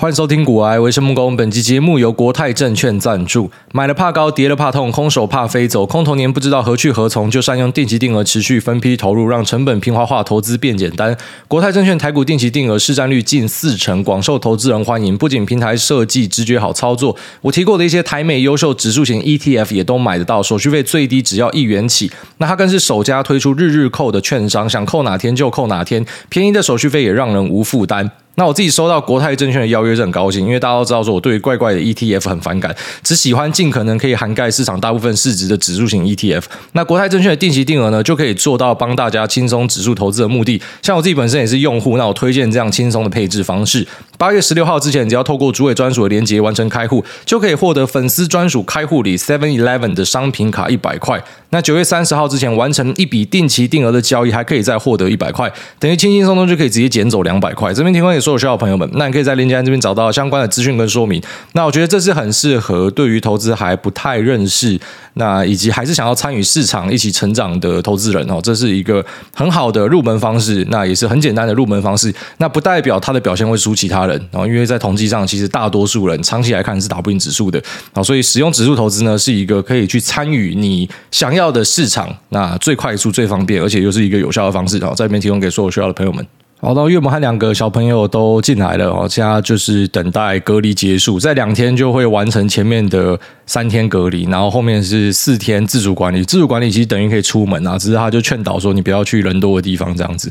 欢迎收听股癌，维生木工。本期节目由国泰证券赞助。买了怕高，跌了怕痛，空手怕飞走。空头年不知道何去何从，就善用定期定额持续分批投入，让成本平滑化，投资变简单。国泰证券台股定期定额市占率近四成，广受投资人欢迎。不仅平台设计直觉好操作，我提过的一些台美优秀指数型 ETF 也都买得到，手续费最低只要一元起。那它更是首家推出日日扣的券商，想扣哪天就扣哪天，便宜的手续费也让人无负担。那我自己收到国泰证券的邀约是很高兴，因为大家都知道说我对于怪怪的 ETF 很反感，只喜欢尽可能可以涵盖市场大部分市值的指数型 ETF。那国泰证券的定期定额呢，就可以做到帮大家轻松指数投资的目的。像我自己本身也是用户，那我推荐这样轻松的配置方式。八月十六号之前，只要透过主委专属的连接完成开户，就可以获得粉丝专属开户礼 Seven Eleven 的商品卡一百块。那九月三十号之前完成一笔定期定额的交易，还可以再获得一百块，等于轻轻松松就可以直接捡走两百块。这边提供给所有需要的朋友们，那你可以在链接这边找到相关的资讯跟说明。那我觉得这是很适合对于投资还不太认识，那以及还是想要参与市场一起成长的投资人哦，这是一个很好的入门方式，那也是很简单的入门方式。那不代表它的表现会输其他人哦，因为在统计上，其实大多数人长期来看是打不赢指数的啊，所以使用指数投资呢，是一个可以去参与你想要的市场，那最快速、最方便，而且又是一个有效的方式哦，在这边提供给所有需要的朋友们。好，到岳母和两个小朋友都进来了哦，现在就是等待隔离结束，在两天就会完成前面的三天隔离，然后后面是四天自主管理。自主管理其实等于可以出门啊，只是他就劝导说你不要去人多的地方这样子。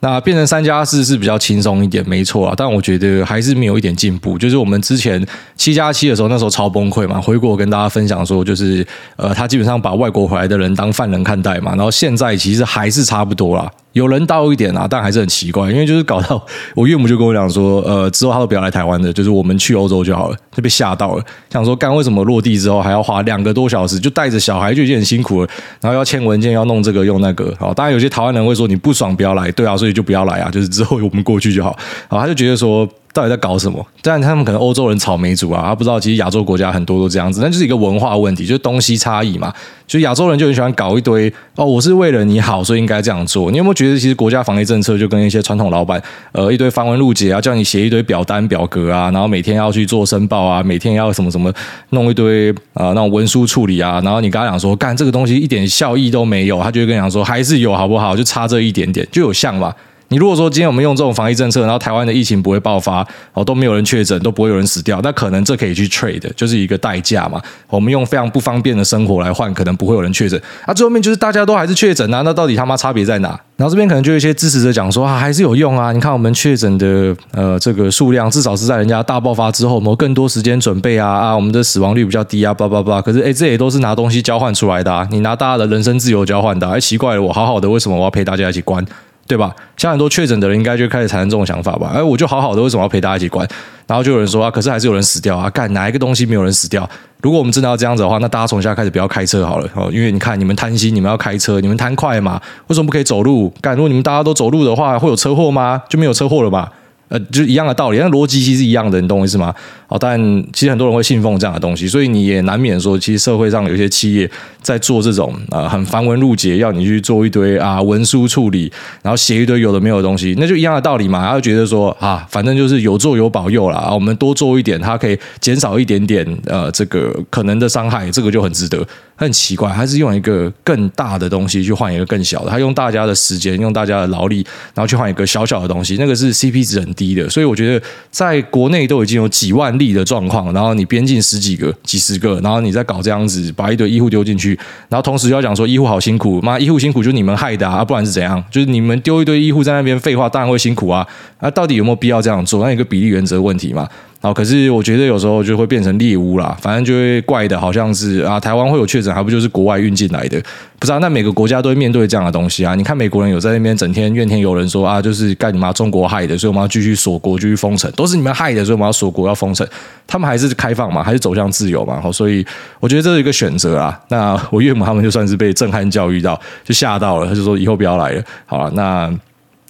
那变成三加四是比较轻松一点，没错啊，但我觉得还是没有一点进步。就是我们之前七加七的时候，那时候超崩溃嘛。回国跟大家分享说，就是呃，他基本上把外国回来的人当犯人看待嘛。然后现在其实还是差不多啦。有人到一点啊，但还是很奇怪，因为就是搞到我岳母就跟我讲说，呃，之后他都不要来台湾的，就是我们去欧洲就好了，就被吓到了，想说干为什么落地之后还要花两个多小时，就带着小孩就已经很辛苦了，然后要签文件，要弄这个用那个，好，当然有些台湾人会说你不爽不要来，对啊，所以就不要来啊，就是之后我们过去就好，好，他就觉得说。到底在搞什么？但他们可能欧洲人草莓族啊，他不知道其实亚洲国家很多都这样子，那就是一个文化问题，就是东西差异嘛。就亚洲人就很喜欢搞一堆哦，我是为了你好，所以应该这样做。你有没有觉得其实国家防疫政策就跟一些传统老板呃一堆繁文缛节啊，叫你写一堆表单表格啊，然后每天要去做申报啊，每天要什么什么弄一堆啊、呃、那种文书处理啊，然后你跟他讲说干这个东西一点效益都没有，他就会跟你讲说还是有好不好？就差这一点点就有像嘛。你如果说今天我们用这种防疫政策，然后台湾的疫情不会爆发，哦，都没有人确诊，都不会有人死掉，那可能这可以去 trade，就是一个代价嘛。我们用非常不方便的生活来换，可能不会有人确诊。啊，最后面就是大家都还是确诊啊，那到底他妈差别在哪？然后这边可能就有一些支持者讲说啊，还是有用啊。你看我们确诊的呃这个数量，至少是在人家大爆发之后，我们更多时间准备啊啊，我们的死亡率比较低啊，叭叭叭。可是哎，这也都是拿东西交换出来的啊，你拿大家的人身自由交换的啊。哎，奇怪了，我好好的，为什么我要陪大家一起关？对吧？像很多确诊的人，应该就开始产生这种想法吧？哎，我就好好的，为什么要陪大家一起关？然后就有人说啊，可是还是有人死掉啊！干哪一个东西没有人死掉？如果我们真的要这样子的话，那大家从现在开始不要开车好了哦，因为你看你们贪心，你们要开车，你们贪快嘛？为什么不可以走路？干，如果你们大家都走路的话，会有车祸吗？就没有车祸了吧？呃，就一样的道理，那逻辑其实一样的，你懂我意思吗？哦，但其实很多人会信奉这样的东西，所以你也难免说，其实社会上有些企业在做这种、呃、很繁文缛节，要你去做一堆啊文书处理，然后写一堆有的没有的东西，那就一样的道理嘛。然后觉得说啊，反正就是有做有保佑啦，啊，我们多做一点，它可以减少一点点呃这个可能的伤害，这个就很值得。很奇怪，他是用一个更大的东西去换一个更小的，他用大家的时间，用大家的劳力，然后去换一个小小的东西，那个是 CP 值很低的。所以我觉得，在国内都已经有几万例的状况，然后你边境十几个、几十个，然后你再搞这样子，把一堆医护丢进去，然后同时要讲说医护好辛苦，妈，医护辛苦就是你们害的啊，不然是怎样？就是你们丢一堆医护在那边废话，当然会辛苦啊。啊，到底有没有必要这样做？那一个比例原则问题嘛。好，可是我觉得有时候就会变成猎巫啦，反正就会怪的，好像是啊，台湾会有确诊，还不就是国外运进来的？不知道、那每个国家都会面对这样的东西啊。你看美国人有在那边整天怨天尤人说啊，就是干你妈中国害的，所以我们要继续锁国，继续封城，都是你们害的，所以我们要锁国要封城。他们还是开放嘛，还是走向自由嘛？好，所以我觉得这是一个选择啊。那我岳母他们就算是被震撼教育到，就吓到了，他就说以后不要来了。好了，那。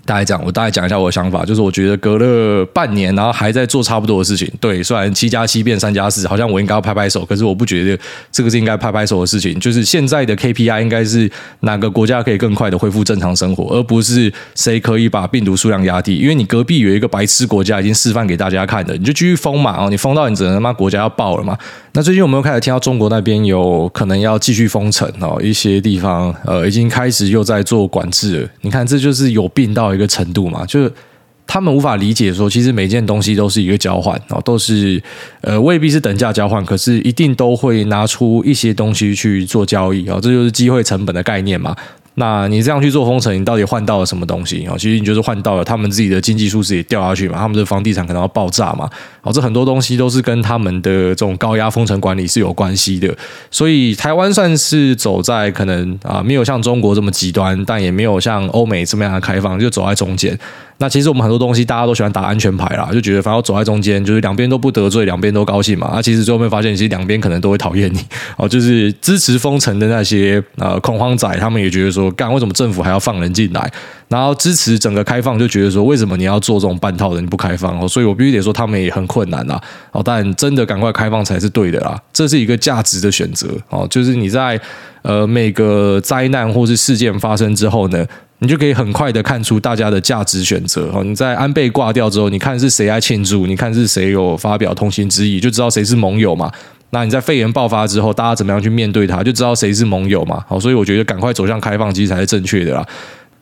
大概讲，我大概讲一下我的想法，就是我觉得隔了半年，然后还在做差不多的事情。对，虽然七加七变三加四，好像我应该要拍拍手，可是我不觉得这个是应该拍拍手的事情。就是现在的 KPI 应该是哪个国家可以更快的恢复正常生活，而不是谁可以把病毒数量压低。因为你隔壁有一个白痴国家已经示范给大家看了，你就继续封嘛，哦，你封到你只能他妈国家要爆了嘛。那最近我们又开始听到中国那边有可能要继续封城哦，一些地方呃已经开始又在做管制了。你看，这就是有病到一个程度嘛，就是他们无法理解说，其实每件东西都是一个交换哦，都是呃未必是等价交换，可是一定都会拿出一些东西去做交易哦，这就是机会成本的概念嘛。那你这样去做封城，你到底换到了什么东西哦？其实你就是换到了他们自己的经济数字也掉下去嘛，他们的房地产可能要爆炸嘛。哦，这很多东西都是跟他们的这种高压封城管理是有关系的。所以台湾算是走在可能啊，没有像中国这么极端，但也没有像欧美这么样的开放，就走在中间。那其实我们很多东西大家都喜欢打安全牌啦，就觉得反正走在中间，就是两边都不得罪，两边都高兴嘛。那其实最后面发现，其实两边可能都会讨厌你 哦。就是支持封城的那些呃恐慌仔，他们也觉得说，干为什么政府还要放人进来？然后支持整个开放，就觉得说，为什么你要做这种半套的，你不开放哦？所以我必须得说，他们也很困难啦。哦，但真的赶快开放才是对的啦。这是一个价值的选择哦，就是你在呃每个灾难或是事件发生之后呢，你就可以很快的看出大家的价值选择哦。你在安倍挂掉之后，你看是谁来庆祝，你看是谁有发表同心之意，就知道谁是盟友嘛。那你在肺炎爆发之后，大家怎么样去面对它，就知道谁是盟友嘛。好，所以我觉得赶快走向开放，其实才是正确的啦。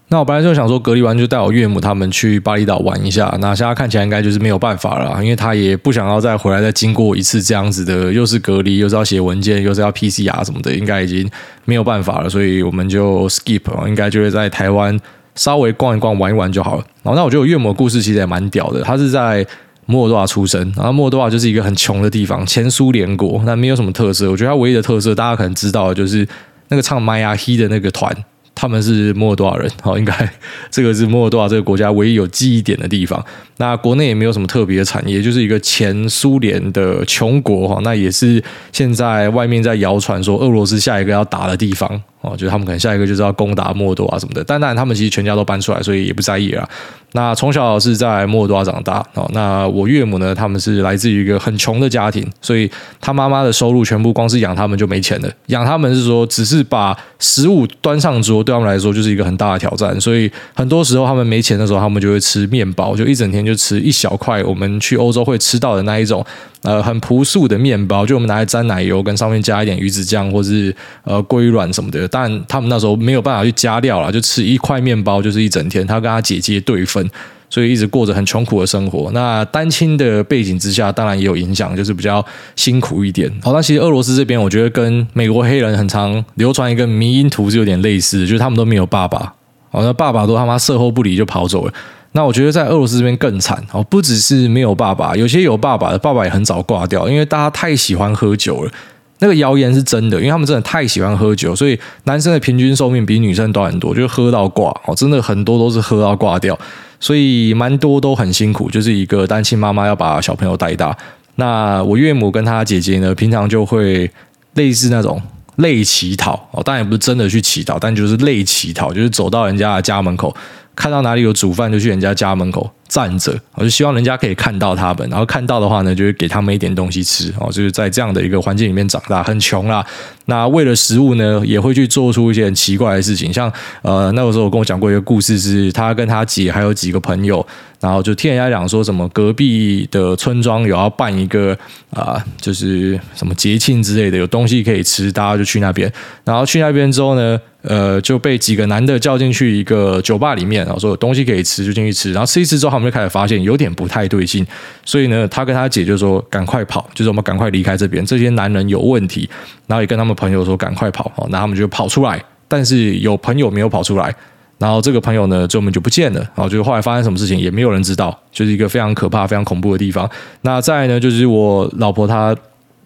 那我本来就想说隔离完就带我岳母他们去巴厘岛玩一下，那现在看起来应该就是没有办法了，因为他也不想要再回来再经过一次这样子的，又是隔离，又是要写文件，又是要 PCR 什么的，应该已经没有办法了，所以我们就 skip，应该就会在台湾稍微逛一逛、玩一玩就好了。然后那我觉得我岳母的故事其实也蛮屌的，他是在摩尔多瓦出生，然后摩尔多瓦就是一个很穷的地方，前苏联国，那没有什么特色。我觉得它唯一的特色，大家可能知道的就是那个唱 Maya He 的那个团。他们是摩尔多瓦人，好，应该 这个是摩尔多瓦这个国家唯一有记忆点的地方。那国内也没有什么特别的产业，就是一个前苏联的穷国哈。那也是现在外面在谣传说俄罗斯下一个要打的地方哦，就是他们可能下一个就是要攻打摩尔多啊什么的。但当然，他们其实全家都搬出来，所以也不在意了。那从小是在摩尔多瓦长大哦。那我岳母呢，他们是来自于一个很穷的家庭，所以他妈妈的收入全部光是养他们就没钱了。养他们是说，只是把食物端上桌，对他们来说就是一个很大的挑战。所以很多时候他们没钱的时候，他们就会吃面包，就一整天就吃一小块我们去欧洲会吃到的那一种呃很朴素的面包，就我们拿来沾奶油，跟上面加一点鱼子酱或是呃龟卵什么的。但他们那时候没有办法去加料了，就吃一块面包就是一整天。他跟他姐姐对分。所以一直过着很穷苦的生活。那单亲的背景之下，当然也有影响，就是比较辛苦一点。好，那其实俄罗斯这边，我觉得跟美国黑人很常流传一个迷因图是有点类似，就是他们都没有爸爸。好，那爸爸都他妈售后不理就跑走了。那我觉得在俄罗斯这边更惨哦，不只是没有爸爸，有些有爸爸的爸爸也很早挂掉，因为大家太喜欢喝酒了。那个谣言是真的，因为他们真的太喜欢喝酒，所以男生的平均寿命比女生短很多，就喝到挂哦，真的很多都是喝到挂掉。所以蛮多都很辛苦，就是一个单亲妈妈要把小朋友带大。那我岳母跟她姐姐呢，平常就会类似那种类乞讨哦，当然也不是真的去乞讨，但就是类乞讨，就是走到人家的家门口，看到哪里有煮饭就去人家家门口站着，我就希望人家可以看到他们，然后看到的话呢，就会给他们一点东西吃哦，就是在这样的一个环境里面长大，很穷啦。那为了食物呢，也会去做出一些很奇怪的事情，像呃那个时候我跟我讲过一个故事，是他跟他姐还有几个朋友，然后就听人家讲说什么隔壁的村庄有要办一个啊、就是什么节庆之类的，有东西可以吃，大家就去那边，然后去那边之后呢，呃就被几个男的叫进去一个酒吧里面，然后说有东西可以吃，就进去吃，然后吃一吃之后，他们就开始发现有点不太对劲，所以呢，他跟他姐就说赶快跑，就是我们赶快离开这边，这些男人有问题，然后也跟他们。朋友说：“赶快跑！”哦，那他们就跑出来，但是有朋友没有跑出来，然后这个朋友呢，就我们就不见了。然后就后来发生什么事情，也没有人知道，就是一个非常可怕、非常恐怖的地方。那再呢，就是我老婆她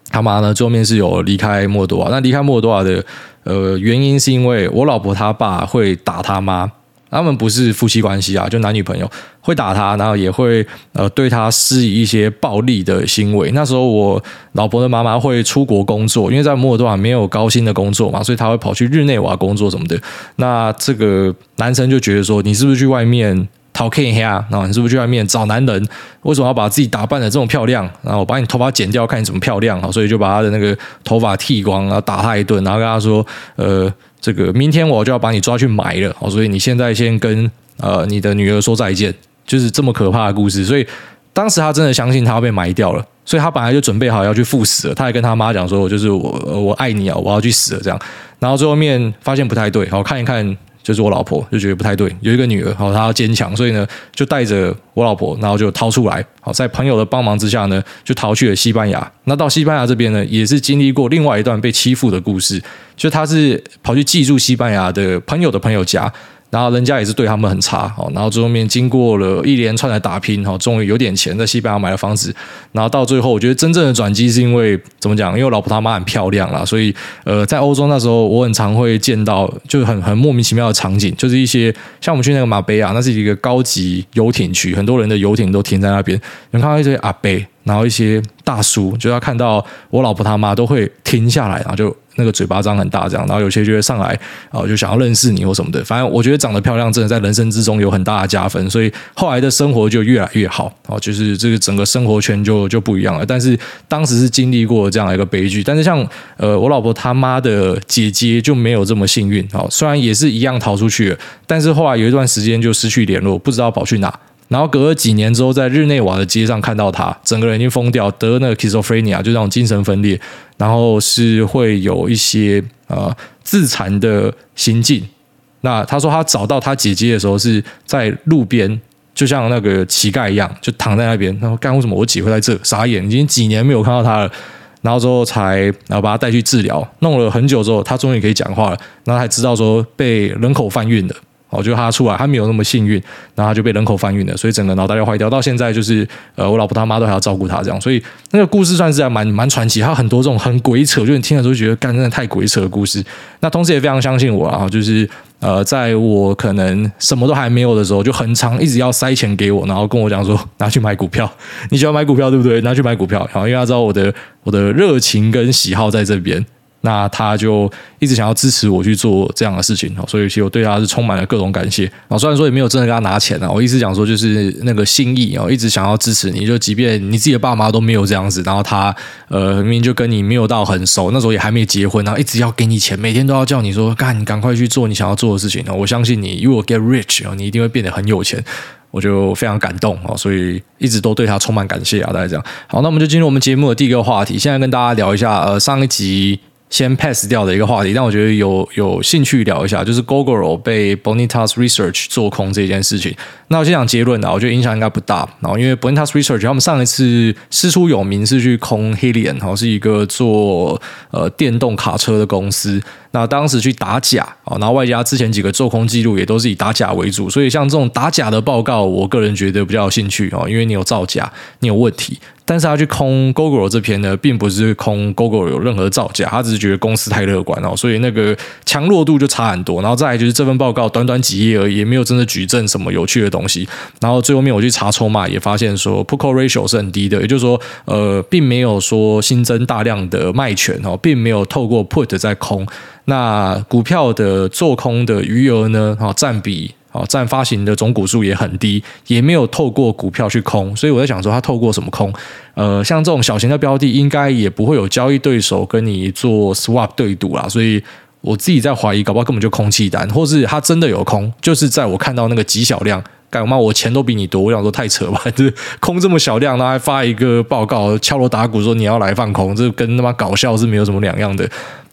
他妈呢，最后面是有离开摩尔多瓦。那离开摩尔多瓦的呃原因，是因为我老婆她爸会打她妈。他们不是夫妻关系啊，就男女朋友会打他，然后也会呃对他施以一些暴力的行为。那时候我老婆的妈妈会出国工作，因为在摩尔多瓦没有高薪的工作嘛，所以他会跑去日内瓦工作什么的。那这个男生就觉得说，你是不是去外面讨讨 K 黑啊，然后你是不是去外面找男人？为什么要把自己打扮得这么漂亮？然后我把你头发剪掉，看你怎么漂亮啊？所以就把他的那个头发剃光，然后打他一顿，然后跟他说：“呃，这个明天我就要把你抓去埋了。”所以你现在先跟呃你的女儿说再见，就是这么可怕的故事。所以当时他真的相信他要被埋掉了，所以他本来就准备好要去赴死了。他还跟他妈讲说：“我就是我，我爱你啊，我要去死了。”这样，然后最后面发现不太对，好看一看。就是我老婆就觉得不太对，有一个女儿，好，她要坚强，所以呢，就带着我老婆，然后就逃出来，好，在朋友的帮忙之下呢，就逃去了西班牙。那到西班牙这边呢，也是经历过另外一段被欺负的故事，就她是跑去寄住西班牙的朋友的朋友家。然后人家也是对他们很差，然后最后面经过了一连串的打拼，哈，终于有点钱，在西班牙买了房子。然后到最后，我觉得真正的转机是因为怎么讲？因为老婆她妈很漂亮啦，所以呃，在欧洲那时候，我很常会见到，就是很很莫名其妙的场景，就是一些像我们去那个马贝亚，那是一个高级游艇区，很多人的游艇都停在那边，能看到一些阿贝，然后一些大叔，就要看到我老婆他妈都会停下来，然后就。那个嘴巴张很大，这样，然后有些就会上来，哦，就想要认识你或什么的。反正我觉得长得漂亮，真的在人生之中有很大的加分。所以后来的生活就越来越好，哦，就是这个整个生活圈就就不一样了。但是当时是经历过这样一个悲剧。但是像呃，我老婆他妈的姐姐就没有这么幸运，哦，虽然也是一样逃出去了，但是后来有一段时间就失去联络，不知道跑去哪。然后隔了几年之后，在日内瓦的街上看到他，整个人已经疯掉，得那个 schizophrenia，就那种精神分裂，然后是会有一些呃自残的行径。那他说他找到他姐姐的时候是在路边，就像那个乞丐一样，就躺在那边。然后干为什么我姐会在这？傻眼，已经几年没有看到他了。然后之后才然后把他带去治疗，弄了很久之后，他终于可以讲话了。然后才知道说被人口贩运了。我觉得他出来，他没有那么幸运，然后他就被人口贩运了，所以整个脑袋就坏掉。到现在就是，呃，我老婆他妈都还要照顾他这样，所以那个故事算是还蛮蛮传奇。还有很多这种很鬼扯，就你听了之后觉得，干真的太鬼扯的故事。那同时也非常相信我啊，就是呃，在我可能什么都还没有的时候，就很常一直要塞钱给我，然后跟我讲说拿去买股票。你喜欢买股票对不对？拿去买股票，然后因为他知道我的我的热情跟喜好在这边。那他就一直想要支持我去做这样的事情，所以其实我对他是充满了各种感谢啊。虽然说也没有真的跟他拿钱啊，我一直讲说就是那个心意啊，一直想要支持你，就即便你自己的爸妈都没有这样子，然后他呃明明就跟你没有到很熟，那时候也还没结婚，然后一直要给你钱，每天都要叫你说干，你赶快去做你想要做的事情。我相信你，You will get rich 啊，你一定会变得很有钱。我就非常感动啊，所以一直都对他充满感谢啊。大概这样，好，那我们就进入我们节目的第一个话题，现在跟大家聊一下呃上一集。先 pass 掉的一个话题，但我觉得有有兴趣聊一下，就是 Gogoro 被 Bonitas Research 做空这件事情。那我先讲结论啊，我觉得影响应该不大。然后因为 Bonitas Research 他们上一次师出有名是去空 Hyliion，然后是一个做呃电动卡车的公司。那当时去打假啊，然后外加之前几个做空记录也都是以打假为主，所以像这种打假的报告，我个人觉得比较有兴趣哦，因为你有造假，你有问题。但是他去空 Gogoro 这篇呢，并不是空 Gogoro 有任何造假，他只是觉得公司太乐观哦，所以那个强弱度就差很多。然后再来就是这份报告短短几页而已，也没有真的举证什么有趣的东西。然后最后面我去查筹码，也发现说 Put Call Ratio 是很低的，也就是说，呃，并没有说新增大量的卖权哦，并没有透过 Put 在空。那股票的做空的余额呢，哈，占比。好，占发行的总股数也很低，也没有透过股票去空，所以我在想说，他透过什么空？呃，像这种小型的标的，应该也不会有交易对手跟你做 swap 对赌啦，所以我自己在怀疑，搞不好根本就空气单，或是他真的有空，就是在我看到那个极小量，干嘛我钱都比你多，我想说太扯吧，就是空这么小量，然后还发一个报告敲锣打鼓说你要来放空，这跟他妈搞笑是没有什么两样的。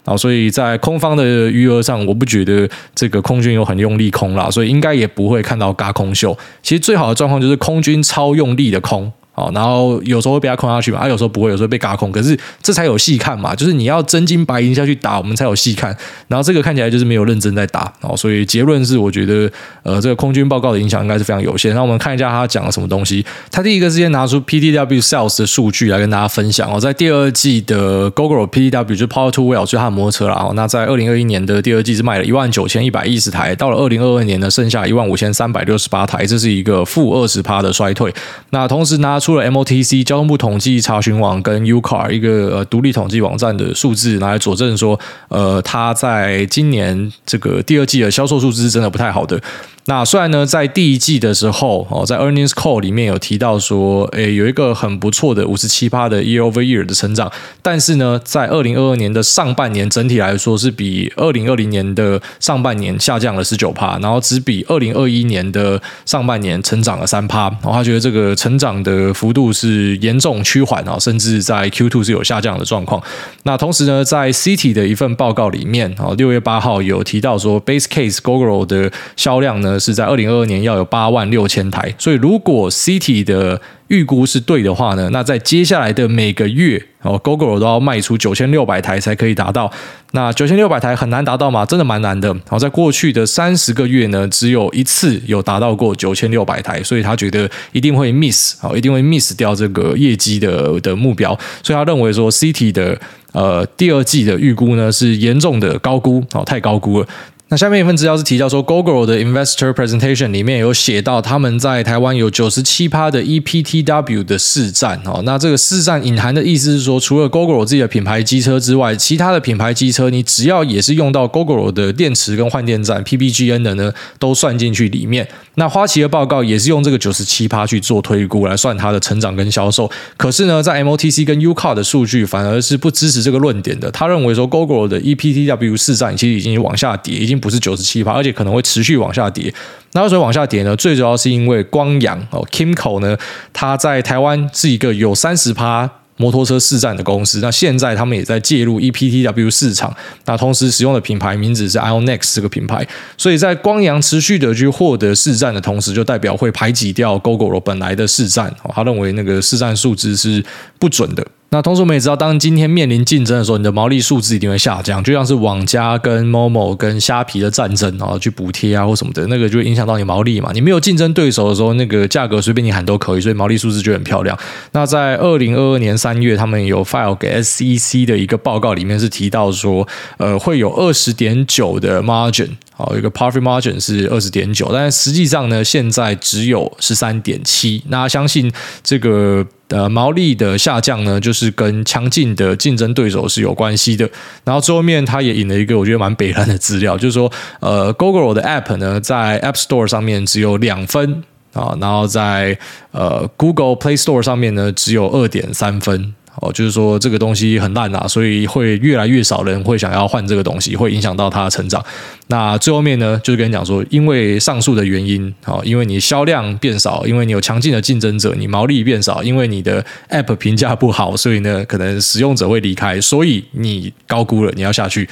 啊，所以在空方的余额上，我不觉得这个空军有很用力空啦，所以应该也不会看到嘎空秀。其实最好的状况就是空军超用力的空。哦，然后有时候会被他空下去嘛，啊，有时候不会，有时候被轧空，可是这才有戏看嘛，就是你要真金白银下去打，我们才有戏看。然后这个看起来就是没有认真在打，哦，所以结论是，我觉得呃，这个空军报告的影响应该是非常有限。那我们看一下他讲了什么东西。他第一个是先拿出 P D W Sales 的数据来跟大家分享哦，在第二季的 Gogoro P D W 就是 Power to Well 就是他的摩托车啦。哦，那在二零二一年的第二季是卖了一万九千一百一十台，到了二零二二年呢，剩下一万五千三百六十八台，这是一个负二十趴的衰退。那同时拿出出了 MOTC 交通部统计查询网跟 UCAR 一个呃独立统计网站的数字，来佐证说，呃，它在今年这个第二季的销售数字是真的不太好的。那虽然呢，在第一季的时候，哦，在 Earnings Call 里面有提到说，诶，有一个很不错的五十七趴的 Year Over Year 的成长，但是呢，在二零二二年的上半年整体来说是比二零二零年的上半年下降了十九趴，然后只比二零二一年的上半年成长了三趴。然后他觉得这个成长的幅度是严重趋缓啊，甚至在 Q2 是有下降的状况。那同时呢，在 CT 的一份报告里面，啊，六月八号有提到说，Base Case Gogoro 的销量呢。是在二零二二年要有八万六千台，所以如果 CT 的预估是对的话呢，那在接下来的每个月哦，Gogoro 都要卖出九千六百台才可以达到。那九千六百台很难达到吗？真的蛮难的。好，在过去的三十个月呢，只有一次有达到过九千六百台，所以他觉得一定会 miss 哦，一定会 miss 掉这个业绩的的目标，所以他认为说 Citi 的呃第二季的预估呢是严重的高估哦，太高估了。那下面一份资料是提到说，Gogoro 的 Investor Presentation 里面有写到，他们在台湾有九十七趴的 EPTW 的市占哦。那这个市占隐含的意思是说，除了 Gogoro 自己的品牌机车之外，其他的品牌机车，你只要也是用到 Gogoro 的电池跟换电站 PBGN 的呢，都算进去里面。那花旗的报告也是用这个九十七趴去做推估来算它的成长跟销售。可是呢，在 MOTC 跟 UCAR 的数据反而是不支持这个论点的。他认为说，Google 的 EPTW 市占其实已经往下跌，已经。不是九十七趴，而且可能会持续往下跌。那为什么往下跌呢？最主要是因为光阳哦，Kimco 呢，它在台湾是一个有三十趴摩托车市占的公司。那现在他们也在介入 EPTW 市场，那同时使用的品牌名字是 IONEX 这个品牌。所以在光阳持续的去获得市占的同时，就代表会排挤掉 Gogoro 本来的市占。他认为那个市占数字是不准的。那同时我们也知道，当今天面临竞争的时候，你的毛利数字一定会下降，就像是网家跟 Momo 跟虾皮的战争啊，去补贴啊或什么的，那个就会影响到你毛利嘛。你没有竞争对手的时候，那个价格随便你喊都可以，所以毛利数字就很漂亮。那在二零二二年三月，他们有 file 给 SEC 的一个报告里面是提到说，呃，会有二十点九的 margin，好，一个 profit margin 是二十点九，但实际上呢，现在只有十三点七。那相信这个。呃，毛利的下降呢，就是跟强劲的竞争对手是有关系的。然后最后面他也引了一个我觉得蛮北烂的资料，就是说，呃 Google 的 App 呢，在 App Store 上面只有两分啊，然后在呃 Google Play Store 上面呢，只有二点三分。哦，就是说这个东西很烂啊，所以会越来越少人会想要换这个东西，会影响到他的成长。那最后面呢，就是跟你讲说，因为上述的原因，哦，因为你销量变少，因为你有强劲的竞争者，你毛利变少，因为你的 App 评价不好，所以呢，可能使用者会离开，所以你高估了，你要下去。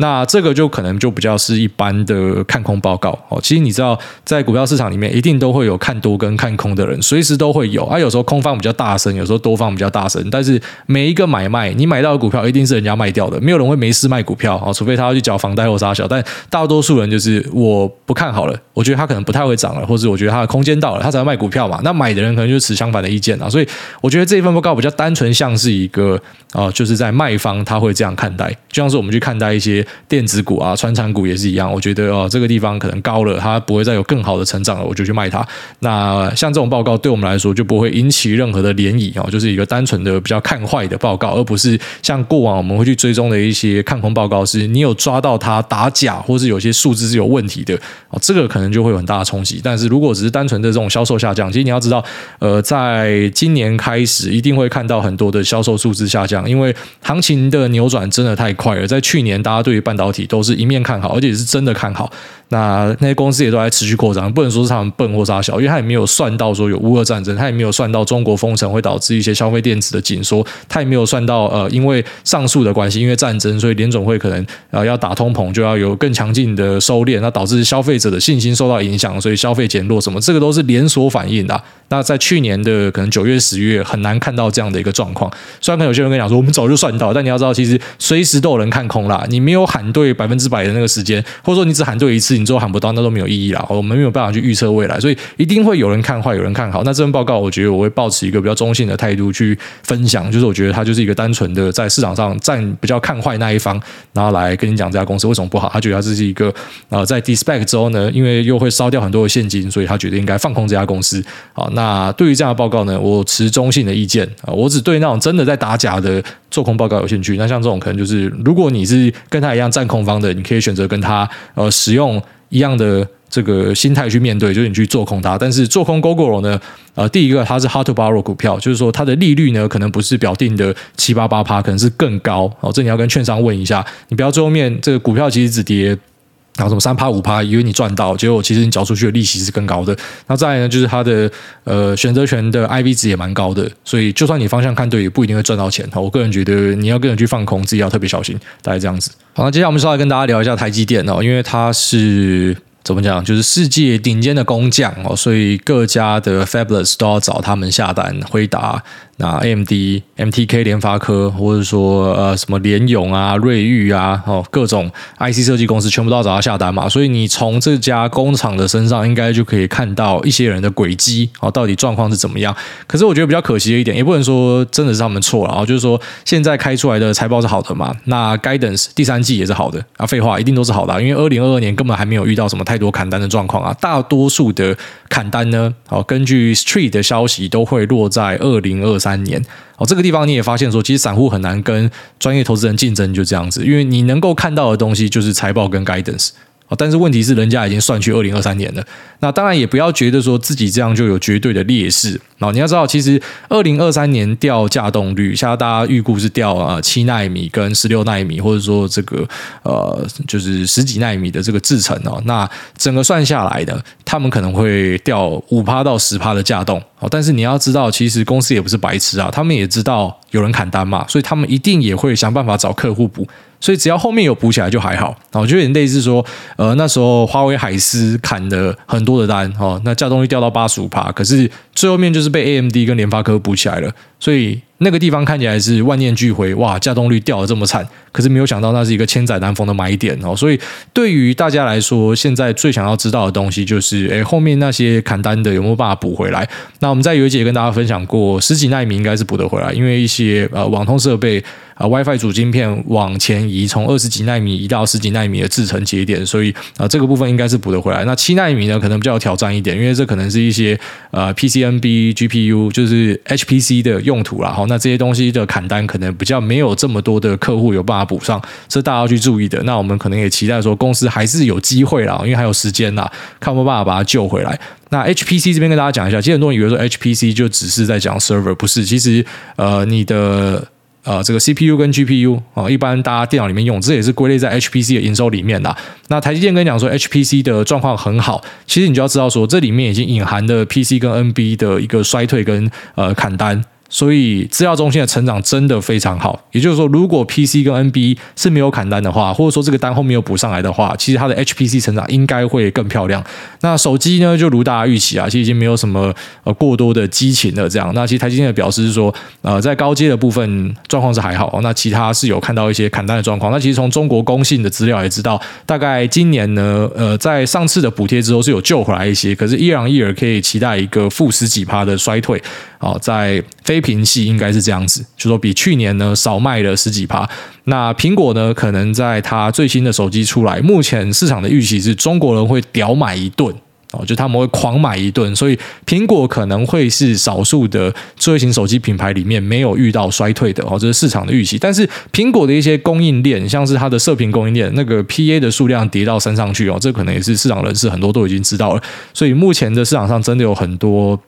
那这个就可能就比较是一般的看空报告哦。其实你知道，在股票市场里面，一定都会有看多跟看空的人，随时都会有。啊，有时候空方比较大声，有时候多方比较大声。但是每一个买卖，你买到的股票一定是人家卖掉的，没有人会没事卖股票啊，除非他要去缴房贷或啥小。但大多数人就是我不看好了，我觉得他可能不太会涨了，或者我觉得他的空间到了，他才会卖股票嘛。那买的人可能就持相反的意见啊。所以我觉得这一份报告比较单纯，像是一个啊，就是在卖方他会这样看待，就像是我们去看待一些。电子股啊，穿产股也是一样。我觉得哦，这个地方可能高了，它不会再有更好的成长了，我就去卖它。那像这种报告对我们来说就不会引起任何的涟漪哦，就是一个单纯的比较看坏的报告，而不是像过往我们会去追踪的一些看空报告，是你有抓到它打假，或是有些数字是有问题的哦，这个可能就会有很大的冲击。但是如果只是单纯的这种销售下降，其实你要知道，呃，在今年开始一定会看到很多的销售数字下降，因为行情的扭转真的太快了。在去年，大家对半导体都是一面看好，而且是真的看好。那那些公司也都在持续扩张，不能说是他们笨或杀小，因为他也没有算到说有乌俄战争，他也没有算到中国封城会导致一些消费电子的紧缩，他也没有算到呃，因为上述的关系，因为战争，所以联总会可能呃要打通膨，就要有更强劲的收敛，那导致消费者的信心受到影响，所以消费减弱什么，这个都是连锁反应的。那在去年的可能九月、十月很难看到这样的一个状况。虽然可能有些人跟你讲说我们早就算到，但你要知道，其实随时都有人看空啦。你没有喊对百分之百的那个时间，或者说你只喊对一次。你最后喊不到，那都没有意义啦。我们没有办法去预测未来，所以一定会有人看坏，有人看好。那这份报告，我觉得我会抱持一个比较中性的态度去分享，就是我觉得它就是一个单纯的在市场上站比较看坏那一方，然后来跟你讲这家公司为什么不好。他觉得他这是一个 呃，在 de-SPAC 之后呢，因为又会烧掉很多的现金，所以他觉得应该放空这家公司。好，那对于这样的报告呢，我持中性的意见啊，我只对那种真的在打假的做空报告有兴趣。那像这种可能就是，如果你是跟他一样站空方的，你可以选择跟他呃使用一样的这个心态去面对，就是你去做空它。但是做空 Google 呢，呃，第一个它是 hard to borrow 股票，就是说它的利率呢可能不是表定的七八八趴，可能是更高哦。这你要跟券商问一下，你不要最后面这个股票其实只跌。然后什么三趴五趴，以为你赚到，结果其实你缴出去的利息是更高的。那再来呢，就是它的呃选择权的 IV 值也蛮高的，所以就算你方向看对，也不一定会赚到钱。我个人觉得你要跟人去放空，自己要特别小心，大概这样子。好，那接下来我们稍微跟大家聊一下台积电哦，因为它是。怎么讲？就是世界顶尖的工匠哦，所以各家的 Fabulous 都要找他们下单。回答、那 AMD、MTK、联发科，或者说呃什么联咏啊、瑞昱啊，哦各种 IC 设计公司全部都要找他下单嘛。所以你从这家工厂的身上，应该就可以看到一些人的轨迹哦，到底状况是怎么样。可是我觉得比较可惜的一点，也不能说真的是他们错了啊，就是说现在开出来的财报是好的嘛，那 Guidance 第三季也是好的啊，废话一定都是好的，因为二零二二年根本还没有遇到什么太。多砍单的状况啊，大多数的砍单呢，好，根据 Street 的消息，都会落在二零二三三年。哦，这个地方你也发现说，其实散户很难跟专业投资人竞争，就这样子，因为你能够看到的东西就是财报跟 Guidance。但是问题是，人家已经算去二零二三年了。那当然也不要觉得说自己这样就有绝对的劣势。然后你要知道，其实二零二三年掉价动率，现在大家预估是掉啊七纳米跟十六纳米，或者说这个呃就是十几纳米的这个制程哦。那整个算下来的，他们可能会掉五趴到十趴的价动。哦，但是你要知道，其实公司也不是白痴啊，他们也知道有人砍单嘛，所以他们一定也会想办法找客户补。所以只要后面有补起来就还好，我觉得有点类似说，呃，那时候华为海思砍了很多的单，哦，那价动率掉到八十五趴，可是最后面就是被 AMD 跟联发科补起来了，所以。那个地方看起来是万念俱灰，哇，稼动率掉的这么惨，可是没有想到那是一个千载难逢的买点哦。所以对于大家来说，现在最想要知道的东西就是，诶，后面那些砍单的有没有办法补回来？那我们在有一节跟大家分享过，十几纳米应该是补得回来，因为一些呃网通设备啊、WiFi 主晶片往前移，从二十几纳米移到十几纳米的制程节点，所以啊、这个部分应该是补得回来。那七纳米呢，可能比较挑战一点，因为这可能是一些呃 PCNB GPU，就是 HPC 的用途啦。那这些东西的砍单可能比较没有这么多的客户有办法补上，这大家要去注意的。那我们可能也期待说公司还是有机会啦，因为还有时间啦，看有没有办法把它救回来。那 HPC 这边跟大家讲一下，其实很多人以为说 HPC 就只是在讲 server，不是，其实呃你的呃这个 CPU 跟 GPU 啊，一般大家电脑里面用，这也是归类在 HPC 的营收里面的。那台积电跟你讲说 HPC 的状况很好，其实你就要知道说这里面已经隐含的 PC 跟 NB 的一个衰退跟呃砍单。所以资料中心的成长真的非常好，也就是说，如果 PC 跟 NB 是没有砍单的话，或者说这个单后面有补上来的话，其实它的 HPC 成长应该会更漂亮。那手机呢，就如大家预期啊，其实已经没有什么呃过多的激情了。这样，那其实台积电的表示是说，呃，在高阶的部分状况是还好，那其他是有看到一些砍单的状况。那其实从中国工信的资料也知道，大概今年呢，呃，在上次的补贴之后是有救回来一些，可是依然依然可以期待一个负十几趴的衰退。哦，在非苹系应该是这样子，就说比去年呢少卖了十几趴。那苹果呢，可能在它最新的手机出来，目前市场的预期是中国人会屌买一顿哦，就他们会狂买一顿，所以苹果可能会是少数的智慧型手机品牌里面没有遇到衰退的哦，这是市场的预期。但是苹果的一些供应链，像是它的射频供应链，那个 PA 的数量跌到山上去哦，这可能也是市场人士很多都已经知道了。所以目前的市场上真的有很多。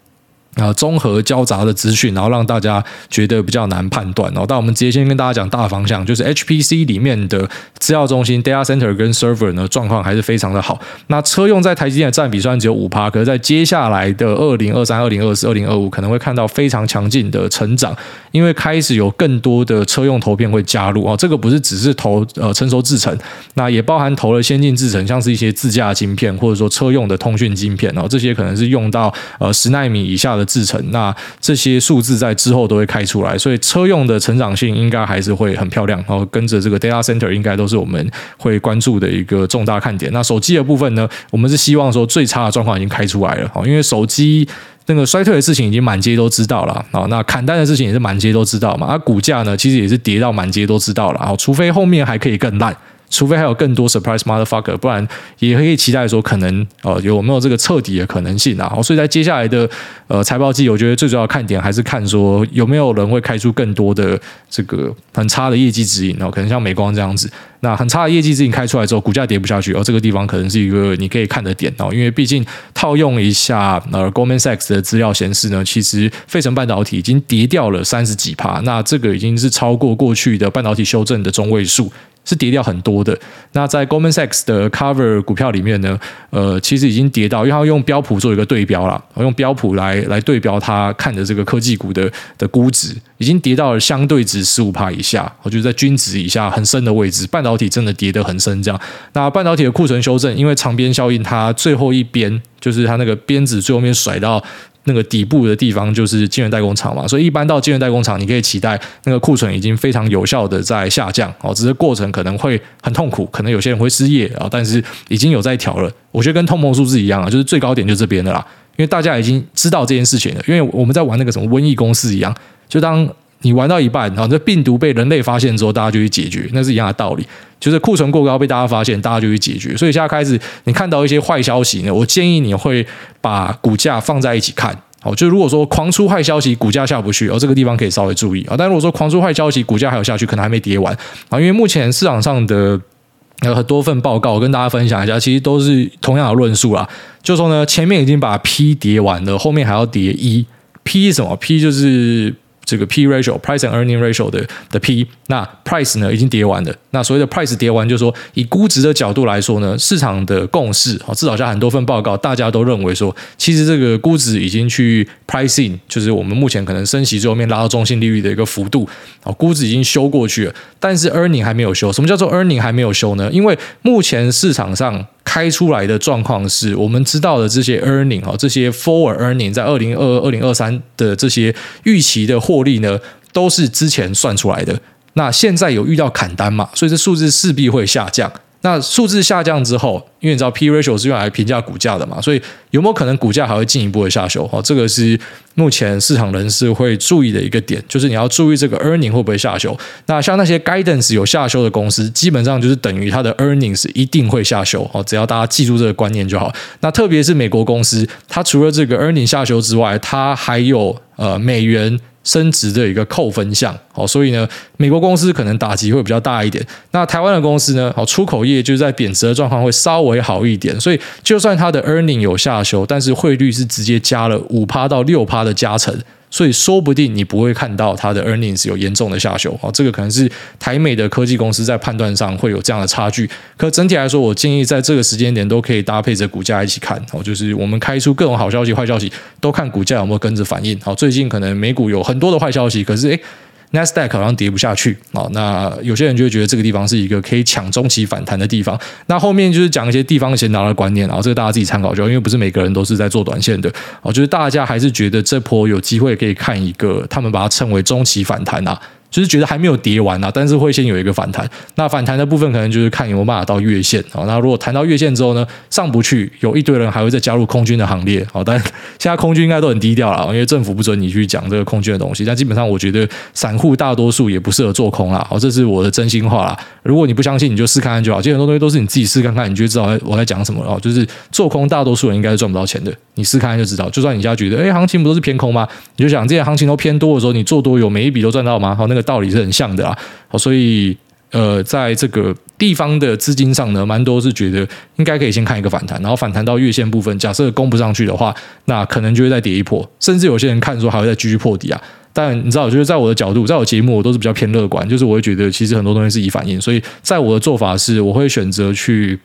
啊，综合交杂的资讯，然后让大家觉得比较难判断。哦，但我们直接先跟大家讲大方向，就是 HPC 里面的资料中心 （data center） 跟 server 呢，状况还是非常的好。那车用在台积电的占比虽然只有五趴，可是在接下来的二零二三、二零二四、二零二五，可能会看到非常强劲的成长，因为开始有更多的车用投片会加入哦。这个不是只是投呃成熟制程，那也包含投了先进制程，像是一些自驾晶片，或者说车用的通讯晶片哦，这些可能是用到呃十奈米以下的。的制程，那这些数字在之后都会开出来，所以车用的成长性应该还是会很漂亮。然后跟着这个 data center，应该都是我们会关注的一个重大看点。那手机的部分呢，我们是希望说最差的状况已经开出来了，因为手机那个衰退的事情已经满街都知道了啊。那砍单的事情也是满街都知道嘛。而股价呢，其实也是跌到满街都知道了啊。除非后面还可以更烂。除非还有更多 surprise motherfucker，不然也可以期待说可能呃有没有这个彻底的可能性啊。所以在接下来的呃财报季，我觉得最主要的看点还是看说有没有人会开出更多的这个很差的业绩指引哦，可能像美光这样子。那很差的业绩指引开出来之后，股价跌不下去，哦、这个地方可能是一个你可以看的点哦，因为毕竟套用一下呃 Goldman Sachs 的资料显示呢，其实费城半导体已经跌掉了三十几趴，那这个已经是超过过去的半导体修正的中位数。是跌掉很多的。那在 Goldman Sachs 的 Cover 股票里面呢，呃，其实已经跌到，因为它用标普做一个对标了，用标普来来对标它看的这个科技股的的估值，已经跌到了相对值十五趴以下，我觉得在均值以下很深的位置。半导体真的跌得很深，这样。那半导体的库存修正，因为长边效应，它最后一边就是它那个鞭子最后面甩到。那个底部的地方就是晶圆代工厂嘛，所以一般到晶圆代工厂，你可以期待那个库存已经非常有效的在下降哦，只是过程可能会很痛苦，可能有些人会失业啊，但是已经有在调了。我觉得跟通膨数字一样啊，就是最高点就这边的啦，因为大家已经知道这件事情了，因为我们在玩那个什么瘟疫公式一样，就当。你玩到一半，然后这病毒被人类发现之后，大家就去解决，那是一样的道理。就是库存过高被大家发现，大家就去解决。所以现在开始，你看到一些坏消息呢，我建议你会把股价放在一起看。好，就如果说狂出坏消息，股价下不去，而这个地方可以稍微注意啊。但如果说狂出坏消息，股价还有下去，可能还没跌完啊。因为目前市场上的有很多份报告，我跟大家分享一下，其实都是同样的论述啦。就说呢，前面已经把 P 跌完了，后面还要跌 E。P 是什么？P 就是。这个 P ratio price and earning ratio 的的 P，那 price 呢已经跌完了。那所谓的 price 跌完，就是说以估值的角度来说呢，市场的共识啊，至少像很多份报告，大家都认为说，其实这个估值已经去 pricing，就是我们目前可能升息最后面拉到中性利率的一个幅度啊，估值已经修过去了。但是 earning 还没有修。什么叫做 earning 还没有修呢？因为目前市场上。开出来的状况是我们知道的这些 earning 哈，这些 forward earning 在二零二二、二零二三的这些预期的获利呢，都是之前算出来的。那现在有遇到砍单嘛，所以这数字势必会下降。那数字下降之后，因为你知道 P ratio 是用来评价股价的嘛，所以有没有可能股价还会进一步的下修？哦，这个是目前市场人士会注意的一个点，就是你要注意这个 earning 会不会下修。那像那些 guidance 有下修的公司，基本上就是等于它的 earning 是一定会下修。哦，只要大家记住这个观念就好。那特别是美国公司，它除了这个 earning 下修之外，它还有呃美元。升值的一个扣分项，好，所以呢，美国公司可能打击会比较大一点。那台湾的公司呢，好，出口业就是在贬值的状况会稍微好一点。所以，就算它的 earning 有下修，但是汇率是直接加了五趴到六趴的加成。所以说不定你不会看到它的 earnings 有严重的下修，哦，这个可能是台美的科技公司在判断上会有这样的差距。可整体来说，我建议在这个时间点都可以搭配着股价一起看，哦，就是我们开出各种好消息、坏消息，都看股价有没有跟着反应。好，最近可能美股有很多的坏消息，可是诶。Nasdaq 好像跌不下去啊，那有些人就会觉得这个地方是一个可以抢中期反弹的地方。那后面就是讲一些地方先拿的观念，然后这个大家自己参考就好，因为不是每个人都是在做短线的啊，就是大家还是觉得这波有机会可以看一个，他们把它称为中期反弹啊。就是觉得还没有跌完啊，但是会先有一个反弹。那反弹的部分可能就是看有没有办法到月线啊。那如果弹到月线之后呢，上不去，有一堆人还会再加入空军的行列啊。但现在空军应该都很低调了，因为政府不准你去讲这个空军的东西。但基本上我觉得散户大多数也不适合做空啦。好，这是我的真心话啦。如果你不相信，你就试看看就好。其实很多东西都是你自己试看看，你就知道我在讲什么了。就是做空，大多数人应该是赚不到钱的。你试看看就知道。就算你现在觉得，哎，行情不都是偏空吗？你就想这些行情都偏多的时候，你做多有每一笔都赚到吗？好，那个道理是很像的啊。好，所以呃，在这个地方的资金上呢，蛮多是觉得应该可以先看一个反弹，然后反弹到月线部分，假设攻不上去的话，那可能就会再跌一波，甚至有些人看说还会再继续破底啊。但你知道，就是在我的角度，在我节目，我都是比较偏乐观，就是我会觉得其实很多东西是以反应，所以在我的做法是，我会选择去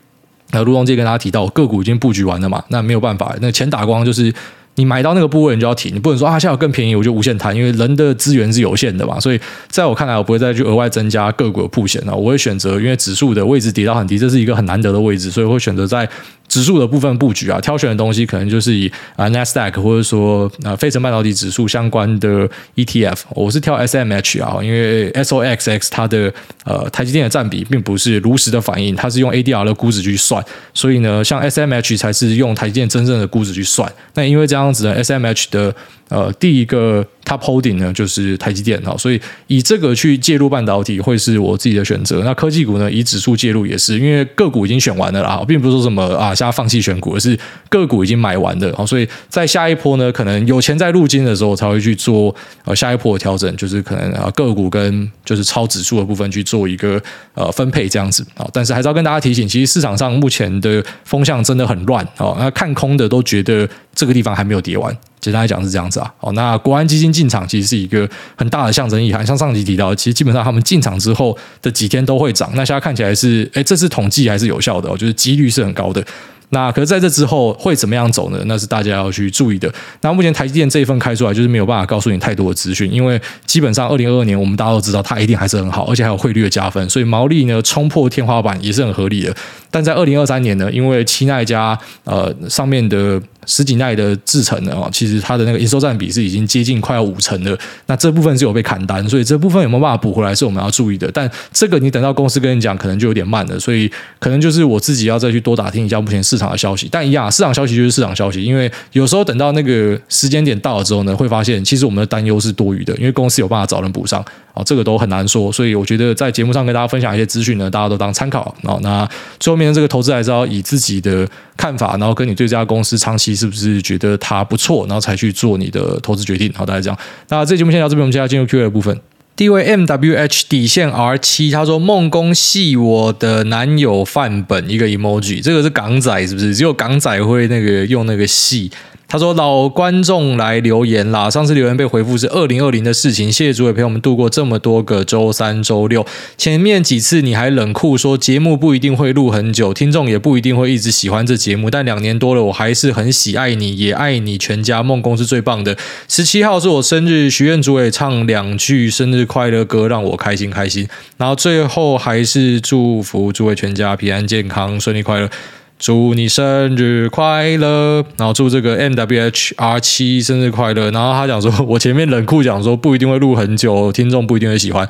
呃，陆东介跟大家提到，个股已经布局完了嘛，那没有办法，那钱打光就是。你买到那个部位，你就要停，你不能说啊，现在更便宜，我就无限贪，因为人的资源是有限的嘛。所以在我看来，我不会再去额外增加个股的铺险了。我会选择，因为指数的位置跌到很低，这是一个很难得的位置，所以我会选择在。指数的部分布局啊，挑选的东西可能就是以啊 Nasdaq 或者说啊费城半导体指数相关的 ETF，我是挑 SMH 啊，因为 SOXX 它的呃台积电的占比并不是如实的反映，它是用 ADR 的估值去算，所以呢，像 SMH 才是用台积电真正的估值去算。那因为这样子呢，SMH 的呃，第一个 top holding 呢就是台积电哈，所以以这个去介入半导体会是我自己的选择。那科技股呢，以指数介入也是，因为个股已经选完了啦，并不是说什么啊，现在放弃选股，而是个股已经买完了，所以在下一波呢，可能有钱在入金的时候才会去做呃下一波的调整，就是可能啊个股跟就是超指数的部分去做一个呃分配这样子啊。但是还是要跟大家提醒，其实市场上目前的风向真的很乱啊，那看空的都觉得这个地方还没有跌完。简单来讲是这样子啊，哦，那国安基金进场其实是一个很大的象征意涵，像上集提到，其实基本上他们进场之后的几天都会涨，那现在看起来是，哎，这次统计还是有效的哦，就是几率是很高的。那可是在这之后会怎么样走呢？那是大家要去注意的。那目前台积电这一份开出来，就是没有办法告诉你太多的资讯，因为基本上二零二二年我们大家都知道它一定还是很好，而且还有汇率的加分，所以毛利呢冲破天花板也是很合理的。但在二零二三年呢，因为七奈加呃上面的。十几奈的制程的，哦，其实它的那个营收占比是已经接近快要五成的。那这部分是有被砍单，所以这部分有没有办法补回来是我们要注意的。但这个你等到公司跟你讲，可能就有点慢了。所以可能就是我自己要再去多打听一下目前市场的消息。但一样，市场消息就是市场消息，因为有时候等到那个时间点到了之后呢，会发现其实我们的担忧是多余的，因为公司有办法找人补上。哦，这个都很难说。所以我觉得在节目上跟大家分享一些资讯呢，大家都当参考。哦，那最后面的这个投资还是要以自己的看法，然后跟你对这家公司长期是不是觉得它不错，然后才去做你的投资决定。好，大家这样。那这节目先到这边，我们接下来进入 Q&A 部分。第一位 M W H 底线 R 七，他说梦工系我的男友范本，一个 emoji，这个是港仔是不是？只有港仔会那个用那个系。他说：“老观众来留言啦，上次留言被回复是二零二零的事情。谢谢诸位陪我们度过这么多个周三、周六。前面几次你还冷酷说节目不一定会录很久，听众也不一定会一直喜欢这节目。但两年多了，我还是很喜爱你，也爱你全家。梦工是最棒的。十七号是我生日，许愿诸位唱两句生日快乐歌，让我开心开心。然后最后还是祝福诸位全家平安健康、顺利快乐。”祝你生日快乐，然后祝这个 MWHR 七生日快乐。然后他讲说，我前面冷酷讲说不一定会录很久，听众不一定会喜欢。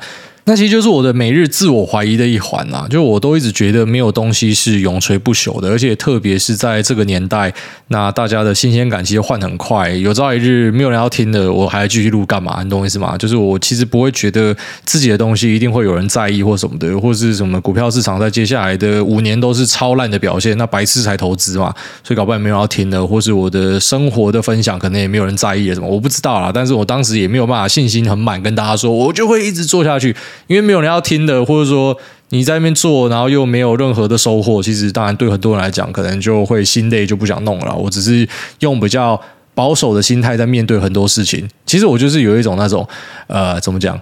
那其实就是我的每日自我怀疑的一环啊，就我都一直觉得没有东西是永垂不朽的，而且特别是在这个年代，那大家的新鲜感其实换很快，有朝一日没有人要听的，我还继续录干嘛？你懂我意思吗？就是我其实不会觉得自己的东西一定会有人在意或什么的，或是什么股票市场在接下来的五年都是超烂的表现，那白痴才投资嘛，所以搞不好也没有要听的，或是我的生活的分享可能也没有人在意什么，我不知道啦，但是我当时也没有办法信心很满跟大家说，我就会一直做下去。因为没有人要听的，或者说你在那边做，然后又没有任何的收获，其实当然对很多人来讲，可能就会心累，就不想弄了。我只是用比较保守的心态在面对很多事情。其实我就是有一种那种，呃，怎么讲？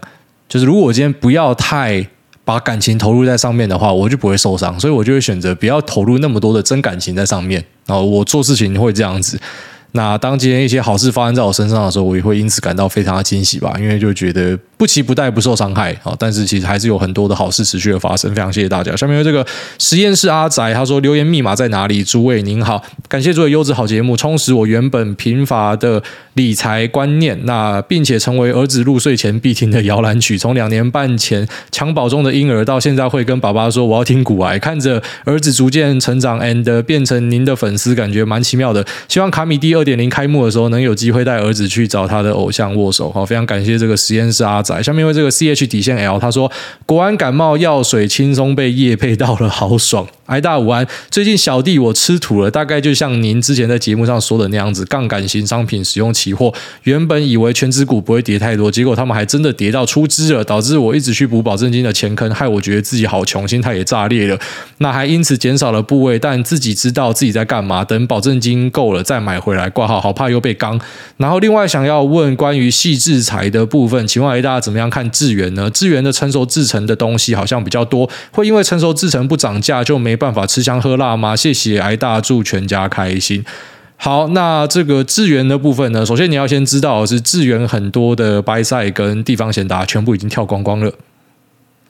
就是如果我今天不要太把感情投入在上面的话，我就不会受伤，所以我就会选择不要投入那么多的真感情在上面。然后我做事情会这样子。那当今天一些好事发生在我身上的时候，我也会因此感到非常的惊喜吧，因为就觉得不期不待，不受伤害啊。但是其实还是有很多的好事持续的发生，非常谢谢大家。下面有这个实验室阿宅，他说留言密码在哪里？诸位您好，感谢诸位优质好节目，充实我原本贫乏的理财观念，那并且成为儿子入睡前必听的摇篮曲。从两年半前襁褓中的婴儿，到现在会跟爸爸说我要听古癌，看着儿子逐渐成长，and 变成您的粉丝，感觉蛮奇妙的。希望卡米第二。点零开幕的时候，能有机会带儿子去找他的偶像握手，好，非常感谢这个实验室阿仔。下面为这个 C H 底线 L，他说国安感冒药水轻松被叶配到了，好爽。挨大午安，最近小弟我吃土了，大概就像您之前在节目上说的那样子，杠杆型商品使用期货，原本以为全值股不会跌太多，结果他们还真的跌到出资了，导致我一直去补保证金的钱坑，害我觉得自己好穷，心态也炸裂了。那还因此减少了部位，但自己知道自己在干嘛，等保证金够了再买回来挂号，好怕又被刚。然后另外想要问关于细制材的部分，请问挨大怎么样看智源呢？智源的成熟制成的东西好像比较多，会因为成熟制成不涨价就没。没办法吃香喝辣吗？谢谢挨大，祝全家开心。好，那这个智原的部分呢？首先你要先知道是智原很多的比赛跟地方贤达全部已经跳光光了。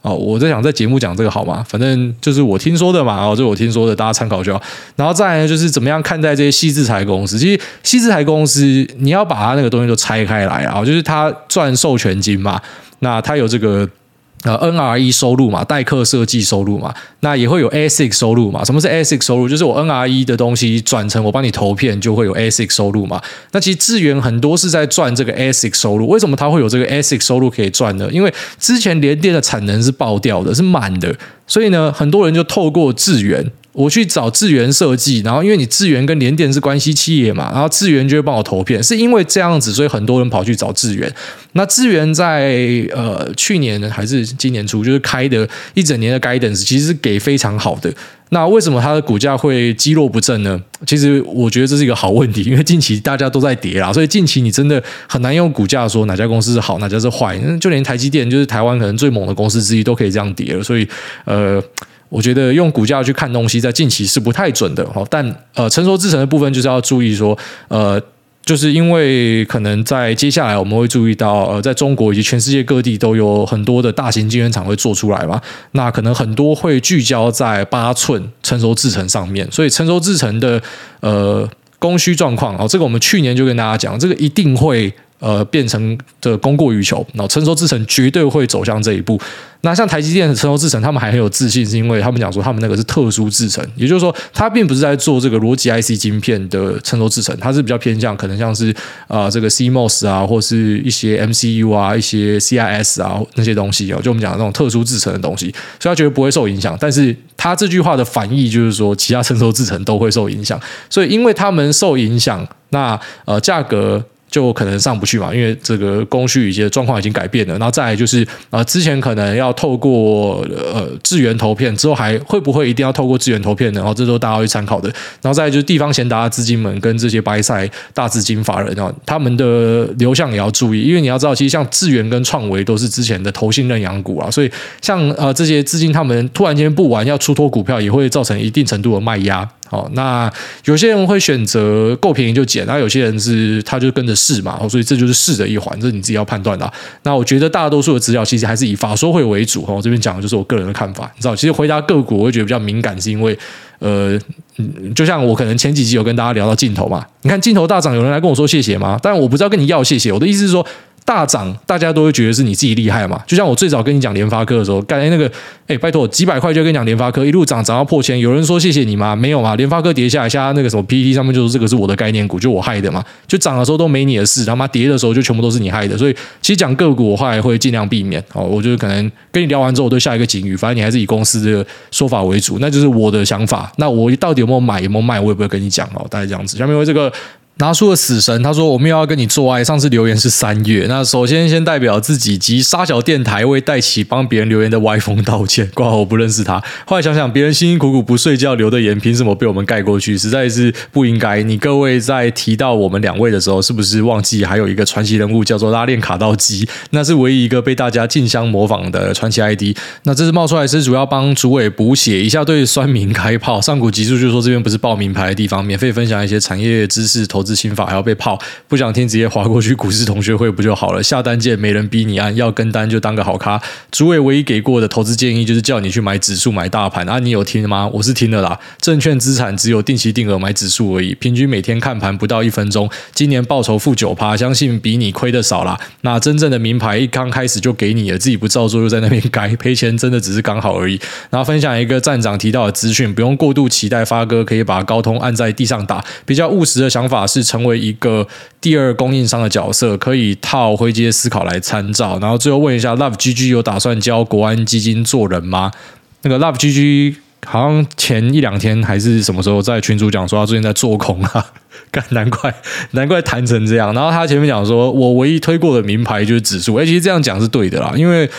哦，我在想在节目讲这个好吗？反正就是我听说的嘛，哦，这我听说的，大家参考就好。然后再来，就是怎么样看待这些西制裁公司？其实西制裁公司你要把它那个东西都拆开来啊，就是它赚授权金嘛，那它有这个。呃，NRE 收入嘛，代客设计收入嘛，那也会有 ASIC 收入嘛。什么是 ASIC 收入？就是我 NRE 的东西转成我帮你投片，就会有 ASIC 收入嘛。那其实智源很多是在赚这个 ASIC 收入。为什么它会有这个 ASIC 收入可以赚呢？因为之前联电的产能是爆掉的，是满的，所以呢，很多人就透过智源。我去找智原设计，然后因为你智原跟联电是关系企业嘛，然后智原就会帮我投片，是因为这样子，所以很多人跑去找智原。那智原在呃去年还是今年初，就是开的一整年的 guidance，其实是给非常好的。那为什么它的股价会积弱不振呢？其实我觉得这是一个好问题，因为近期大家都在跌啦，所以近期你真的很难用股价说哪家公司是好，哪家是坏。就连台积电，就是台湾可能最猛的公司之一，都可以这样跌了。所以呃。我觉得用股价去看东西，在近期是不太准的哈。但呃，成熟制程的部分就是要注意说，呃，就是因为可能在接下来我们会注意到，呃，在中国以及全世界各地都有很多的大型晶圆厂会做出来嘛。那可能很多会聚焦在八寸成熟制程上面，所以成熟制程的呃供需状况哦，这个我们去年就跟大家讲，这个一定会呃变成的供过于求，然后成熟制程绝对会走向这一步。那像台积电的成熟制程，他们还很有自信，是因为他们讲说他们那个是特殊制程，也就是说，它并不是在做这个逻辑 IC 晶片的成熟制程，它是比较偏向可能像是啊、呃、这个 CMOS 啊，或是一些 MCU 啊，一些 CIS 啊那些东西哦，就我们讲的那种特殊制程的东西，所以他觉得不会受影响。但是他这句话的反义就是说，其他成熟制程都会受影响，所以因为他们受影响，那呃价格。就可能上不去嘛，因为这个供需以及状况已经改变了。然后再来就是、呃，之前可能要透过呃智源投片，之后还会不会一定要透过智源投片呢？然后这都大家要去参考的。然后再来就是地方贤达资金们跟这些白赛大资金法人啊，他们的流向也要注意，因为你要知道，其实像智源跟创维都是之前的投信认养股啊，所以像呃这些资金他们突然间不玩要出脱股票，也会造成一定程度的卖压。好，那有些人会选择够便宜就捡，然后有些人是他就跟着试嘛，所以这就是试的一环，这是你自己要判断的。那我觉得大多数的资料其实还是以法说会为主，哈，我这边讲的就是我个人的看法。你知道，其实回答个股我会觉得比较敏感，是因为呃，就像我可能前几集有跟大家聊到镜头嘛，你看镜头大涨，有人来跟我说谢谢吗？但我不知道跟你要谢谢，我的意思是说。大涨，大家都会觉得是你自己厉害嘛？就像我最早跟你讲联发科的时候，刚才那个，哎，拜托，几百块就跟你讲联发科一路涨涨到破千，有人说谢谢你吗？没有嘛？联发科跌下来，下那个什么 PPT 上面就是这个是我的概念股，就我害的嘛。就涨的时候都没你的事，他妈跌的时候就全部都是你害的。所以其实讲个股，我后来会尽量避免。哦，我觉得可能跟你聊完之后，我对下一个警语，反正你还是以公司的说法为主，那就是我的想法。那我到底有没有买，有没有卖，我也不会跟你讲哦。大概这样子。下面为这个。拿出了死神，他说：“我们又要跟你做爱。”上次留言是三月，那首先先代表自己及沙小电台为带起帮别人留言的歪风道歉。挂号我不认识他。后来想想，别人辛辛苦苦不睡觉留的言，凭什么被我们盖过去？实在是不应该。你各位在提到我们两位的时候，是不是忘记还有一个传奇人物叫做拉链卡道机？那是唯一一个被大家竞相模仿的传奇 ID。那这次冒出来是主要帮主委补血一下，对酸民开炮。上古集数就说这边不是报名牌的地方，免费分享一些产业知识投。资心法还要被泡，不想听直接划过去股市同学会不就好了？下单键没人逼你按，要跟单就当个好咖。主委唯一给过的投资建议就是叫你去买指数买大盘啊，你有听吗？我是听了啦。证券资产只有定期定额买指数而已，平均每天看盘不到一分钟，今年报酬负九趴，相信比你亏的少啦。那真正的名牌一刚开始就给你了，自己不照做又在那边改赔钱，真的只是刚好而已。然后分享一个站长提到的资讯，不用过度期待发哥可以把高通按在地上打，比较务实的想法。是成为一个第二供应商的角色，可以套灰阶思考来参照。然后最后问一下，Love GG 有打算教国安基金做人吗？那个 Love GG 好像前一两天还是什么时候在群主讲说他最近在做空啊，干，难怪难怪谈成这样。然后他前面讲说，我唯一推过的名牌就是指数。哎，其实这样讲是对的啦，因为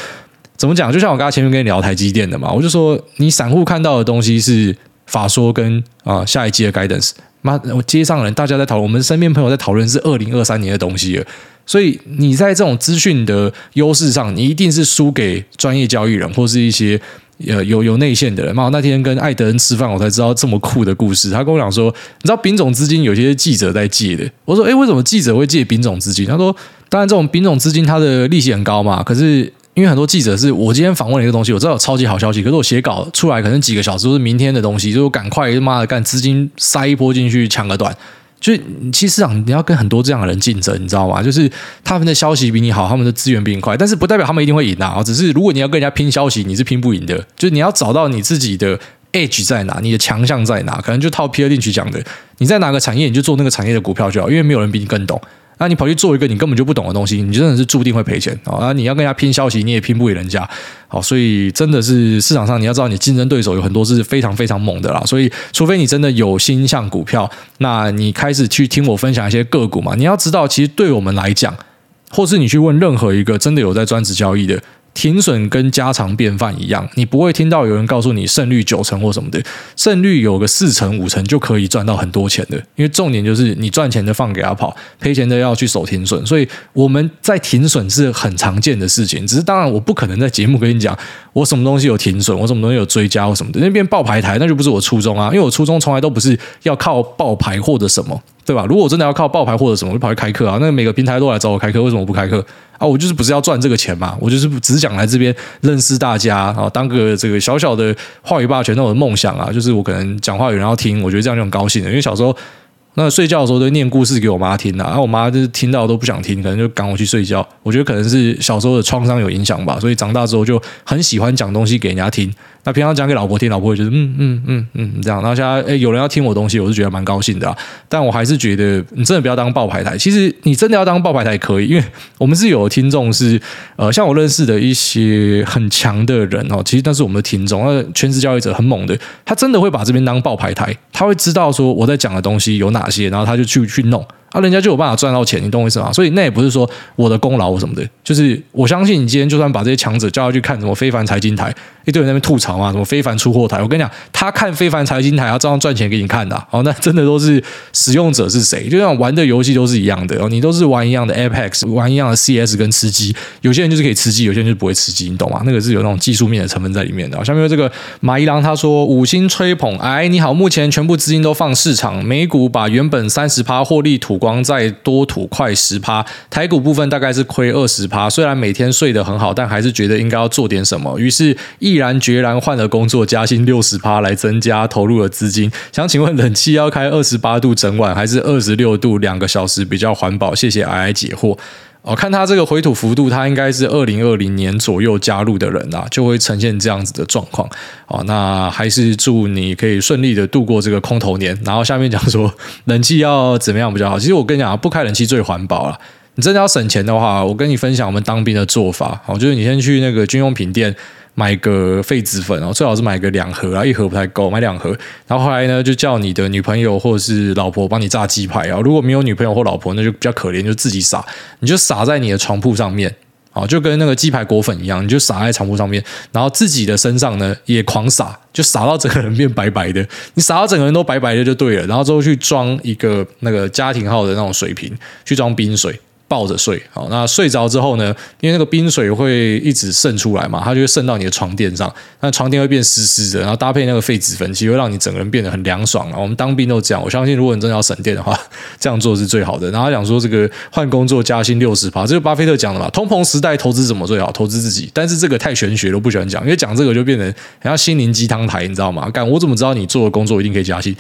怎么讲？就像我刚才前面跟你聊台积电的嘛，我就说你散户看到的东西是法说跟啊、下一季的 guidance。妈，我街上人大家在讨论，我们身边朋友在讨论是二零二三年的东西了。所以你在这种资讯的优势上，你一定是输给专业交易人或是一些呃有有内线的人。妈，那天跟艾德恩吃饭，我才知道这么酷的故事。他跟我讲说，你知道丙种资金有些记者在借的。我说，诶，为什么记者会借丙种资金？他说，当然这种丙种资金它的利息很高嘛，可是。因为很多记者是我今天访问了一个东西，我知道有超级好消息，可是我写稿出来可能几个小时都是明天的东西，就赶快他妈的干资金塞一波进去抢个短，就是其实市场你要跟很多这样的人竞争，你知道吗？就是他们的消息比你好，他们的资源比你快，但是不代表他们一定会赢啊。只是如果你要跟人家拼消息，你是拼不赢的。就是你要找到你自己的 edge 在哪，你的强项在哪，可能就套 Peter 进去讲的，你在哪个产业你就做那个产业的股票就好，因为没有人比你更懂。那你跑去做一个你根本就不懂的东西，你真的是注定会赔钱啊！你要跟人家拼消息，你也拼不赢人家。好，所以真的是市场上你要知道，你竞争对手有很多是非常非常猛的啦。所以，除非你真的有心向股票，那你开始去听我分享一些个股嘛。你要知道，其实对我们来讲，或是你去问任何一个真的有在专职交易的。停损跟家常便饭一样，你不会听到有人告诉你胜率九成或什么的，胜率有个四成五成就可以赚到很多钱的。因为重点就是你赚钱的放给他跑，赔钱的要去守停损。所以我们在停损是很常见的事情，只是当然我不可能在节目跟你讲我什么东西有停损，我什么东西有追加或什么的，那边报牌台那就不是我初衷啊，因为我初衷从来都不是要靠报牌或者什么。对吧？如果我真的要靠爆牌或者什么，我就跑去开课啊。那每个平台都来找我开课，为什么不开课啊？我就是不是要赚这个钱嘛？我就是只是想来这边认识大家啊，当个这个小小的话语霸权，那我的梦想啊，就是我可能讲话有人要听，我觉得这样就很高兴的。因为小时候那睡觉的时候都念故事给我妈听啊，然后我妈就是听到都不想听，可能就赶我去睡觉。我觉得可能是小时候的创伤有影响吧，所以长大之后就很喜欢讲东西给人家听。那平常讲给老婆听，老婆会觉得嗯嗯嗯嗯这样。然后现在诶有人要听我东西，我是觉得蛮高兴的啊。但我还是觉得你真的不要当爆牌台。其实你真的要当爆牌台可以，因为我们是有听众是呃，像我认识的一些很强的人哦，其实那是我们的听众，那全职交易者很猛的，他真的会把这边当爆牌台，他会知道说我在讲的东西有哪些，然后他就去去弄。啊，人家就有办法赚到钱，你懂我意思吗？所以那也不是说我的功劳或什么的，就是我相信你今天就算把这些强者叫他去看什么非凡财经台，一堆人在那边吐槽嘛，什么非凡出货台，我跟你讲，他看非凡财经台要照样赚钱给你看的，哦，那真的都是使用者是谁？就像玩的游戏都是一样的哦，你都是玩一样的 Apex，玩一样的 CS 跟吃鸡，有些人就是可以吃鸡，有些人就是不会吃鸡，你懂吗？那个是有那种技术面的成分在里面的。下面这个马一郎他说五星吹捧，哎，你好，目前全部资金都放市场，美股把原本三十趴获利吐光，再多。吐快十趴，台股部分大概是亏二十趴。虽然每天睡得很好，但还是觉得应该要做点什么，于是毅然决然换了工作，加薪六十趴来增加投入的资金。想请问，冷气要开二十八度整晚，还是二十六度两个小时比较环保？谢谢矮矮解惑。哦，看他这个回吐幅度，他应该是二零二零年左右加入的人啊，就会呈现这样子的状况。哦，那还是祝你可以顺利的度过这个空头年。然后下面讲说，冷气要怎么样比较好？其实我跟你讲，不开冷气最环保了。你真的要省钱的话，我跟你分享我们当兵的做法。好，就是你先去那个军用品店。买个痱子粉哦，最好是买个两盒啊，一盒不太够，买两盒。然后后来呢，就叫你的女朋友或者是老婆帮你炸鸡排啊。如果没有女朋友或老婆，那就比较可怜，就自己撒。你就撒在你的床铺上面啊，就跟那个鸡排裹粉一样，你就撒在床铺上面。然后自己的身上呢也狂撒，就撒到整个人变白白的。你撒到整个人都白白的就对了。然后之后去装一个那个家庭号的那种水瓶，去装冰水。抱着睡，好，那睡着之后呢？因为那个冰水会一直渗出来嘛，它就会渗到你的床垫上，那床垫会变湿湿的，然后搭配那个痱子粉，其实会让你整个人变得很凉爽啊。我们当兵都这样，我相信如果你真的要省电的话，这样做是最好的。然后他讲说这个换工作加薪六十趴，这个巴菲特讲的嘛，通膨时代投资怎么最好？投资自己。但是这个太玄学了，不喜欢讲，因为讲这个就变成很像心灵鸡汤台，你知道吗？干我怎么知道你做的工作一定可以加薪？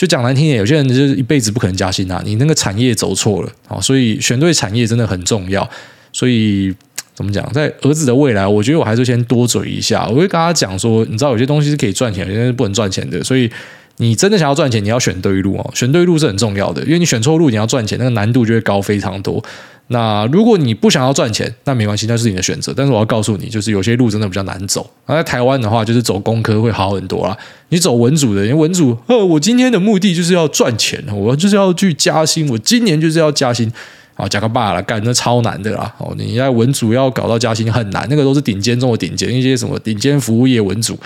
就讲难听点，有些人就是一辈子不可能加薪啊！你那个产业走错了啊，所以选对产业真的很重要。所以怎么讲，在儿子的未来，我觉得我还是先多嘴一下。我会跟他讲说，你知道有些东西是可以赚钱，有些是不能赚钱的。所以你真的想要赚钱，你要选对路哦，选对路是很重要的。因为你选错路，你要赚钱，那个难度就会高非常多。那如果你不想要赚钱，那没关系，那是你的选择。但是我要告诉你，就是有些路真的比较难走。而在台湾的话，就是走工科会好很多啦。你走文组的，因为文组，呃，我今天的目的就是要赚钱，我就是要去加薪，我今年就是要加薪。啊，加个爸了，干那超难的啦！哦，你在文组要搞到加薪很难，那个都是顶尖中的顶尖，一些什么顶尖服务业文组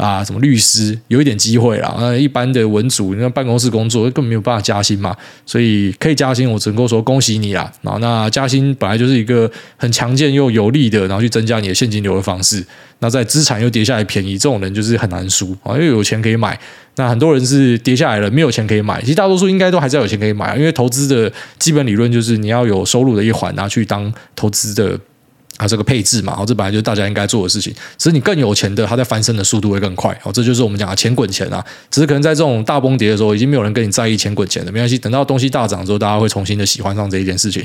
啊，什么律师有一点机会啦。那一般的文组，那办公室工作根本没有办法加薪嘛，所以可以加薪，我只能够说恭喜你啦！啊，那加薪本来就是一个很强健又有利的，然后去增加你的现金流的方式。那在资产又跌下来便宜，这种人就是很难输啊，因为有钱可以买。那很多人是跌下来了，没有钱可以买。其实大多数应该都还是要有钱可以买啊，因为投资的基本理论就是你要有收入的一环拿去当投资的啊，这个配置嘛，哦，这本来就是大家应该做的事情。只是你更有钱的，它在翻身的速度会更快。哦，这就是我们讲的钱滚钱啊。只是可能在这种大崩跌的时候，已经没有人跟你在意钱滚钱了。没关系，等到东西大涨之后，大家会重新的喜欢上这一件事情。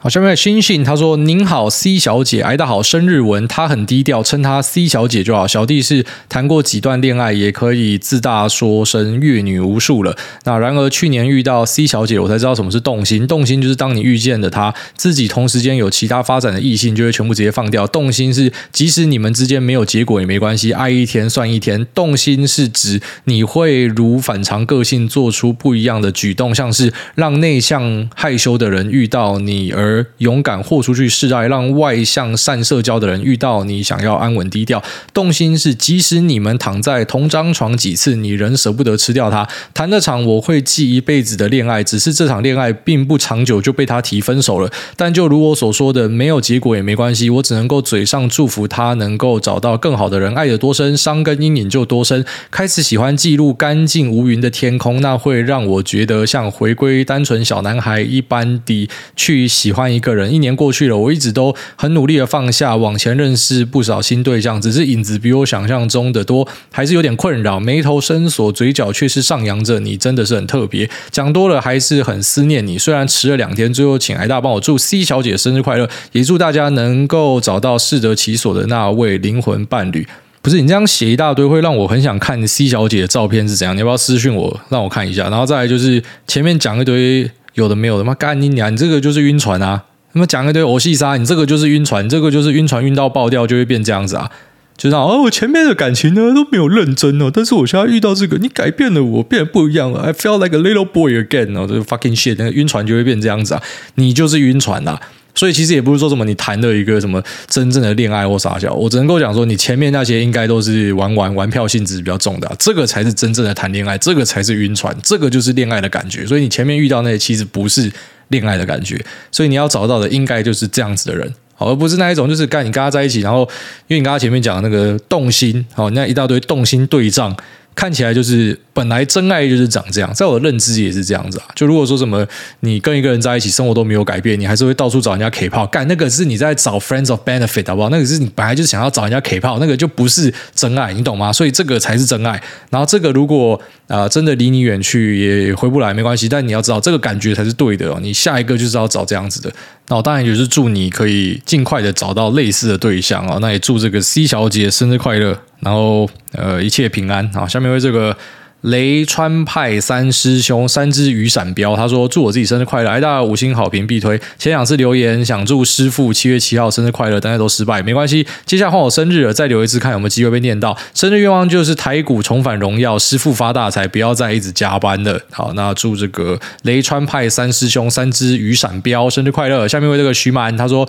好，下面星星他说：“您好，C 小姐，挨得好，生日文，她很低调，称她 C 小姐就好。小弟是谈过几段恋爱，也可以自大说声阅女无数了。那然而去年遇到 C 小姐，我才知道什么是动心。动心就是当你遇见了她，自己同时间有其他发展的异性，就会全部直接放掉。动心是即使你们之间没有结果也没关系，爱一天算一天。动心是指你会如反常个性做出不一样的举动，像是让内向害羞的人遇到你而。”而勇敢豁出去示爱，让外向善社交的人遇到你，想要安稳低调。动心是，即使你们躺在同张床几次，你仍舍不得吃掉他。谈了场我会记一辈子的恋爱，只是这场恋爱并不长久，就被他提分手了。但就如我所说的，没有结果也没关系，我只能够嘴上祝福他能够找到更好的人，爱得多深，伤跟阴影就多深。开始喜欢记录干净无云的天空，那会让我觉得像回归单纯小男孩一般的去喜欢欢。换一个人，一年过去了，我一直都很努力的放下，往前认识不少新对象，只是影子比我想象中的多，还是有点困扰，眉头深锁，嘴角却是上扬着。你真的是很特别，讲多了还是很思念你。虽然迟了两天，最后请挨大帮我祝 C 小姐生日快乐，也祝大家能够找到适得其所的那位灵魂伴侣。不是你这样写一大堆，会让我很想看 C 小姐的照片是怎样？你要不要私讯我，让我看一下？然后再来就是前面讲一堆。有的没有的，嘛干你娘！你这个就是晕船啊！他妈讲一堆欧细沙，你这个就是晕船，这个就是晕船晕到爆掉就会变这样子啊！就这样哦，我前面的感情呢都没有认真哦，但是我现在遇到这个，你改变了我，变得不一样了。I feel like a little boy again 哦，这个 fucking shit，那个晕船就会变这样子啊！你就是晕船呐！所以其实也不是说什么你谈的一个什么真正的恋爱或啥笑，我只能够讲说你前面那些应该都是玩玩玩票性质比较重的，这个才是真正的谈恋爱，这个才是晕船，这个就是恋爱的感觉。所以你前面遇到那些其实不是恋爱的感觉，所以你要找到的应该就是这样子的人，而不是那一种就是干你跟他在一起，然后因为你刚刚前面讲的那个动心，好，那一大堆动心对仗。看起来就是本来真爱就是长这样，在我的认知也是这样子啊。就如果说什么你跟一个人在一起，生活都没有改变，你还是会到处找人家 K 炮干，那个是你在找 friends of benefit 好不好？那个是你本来就是想要找人家 K 炮，那个就不是真爱，你懂吗？所以这个才是真爱。然后这个如果啊、真的离你远去也回不来没关系，但你要知道这个感觉才是对的哦。你下一个就是要找这样子的。那我当然也是祝你可以尽快的找到类似的对象啊。那也祝这个 C 小姐生日快乐。然后，呃，一切平安。好，下面为这个。雷川派三师兄三只雨伞标，他说祝我自己生日快乐，挨大家五星好评必推。前两次留言想祝师父七月七号生日快乐，但是都失败，没关系。接下来换我生日了，再留一次看有没有机会被念到。生日愿望就是台股重返荣耀，师父发大财，不要再一直加班了。好，那祝这个雷川派三师兄三只雨伞标生日快乐。下面为这个徐满，他说。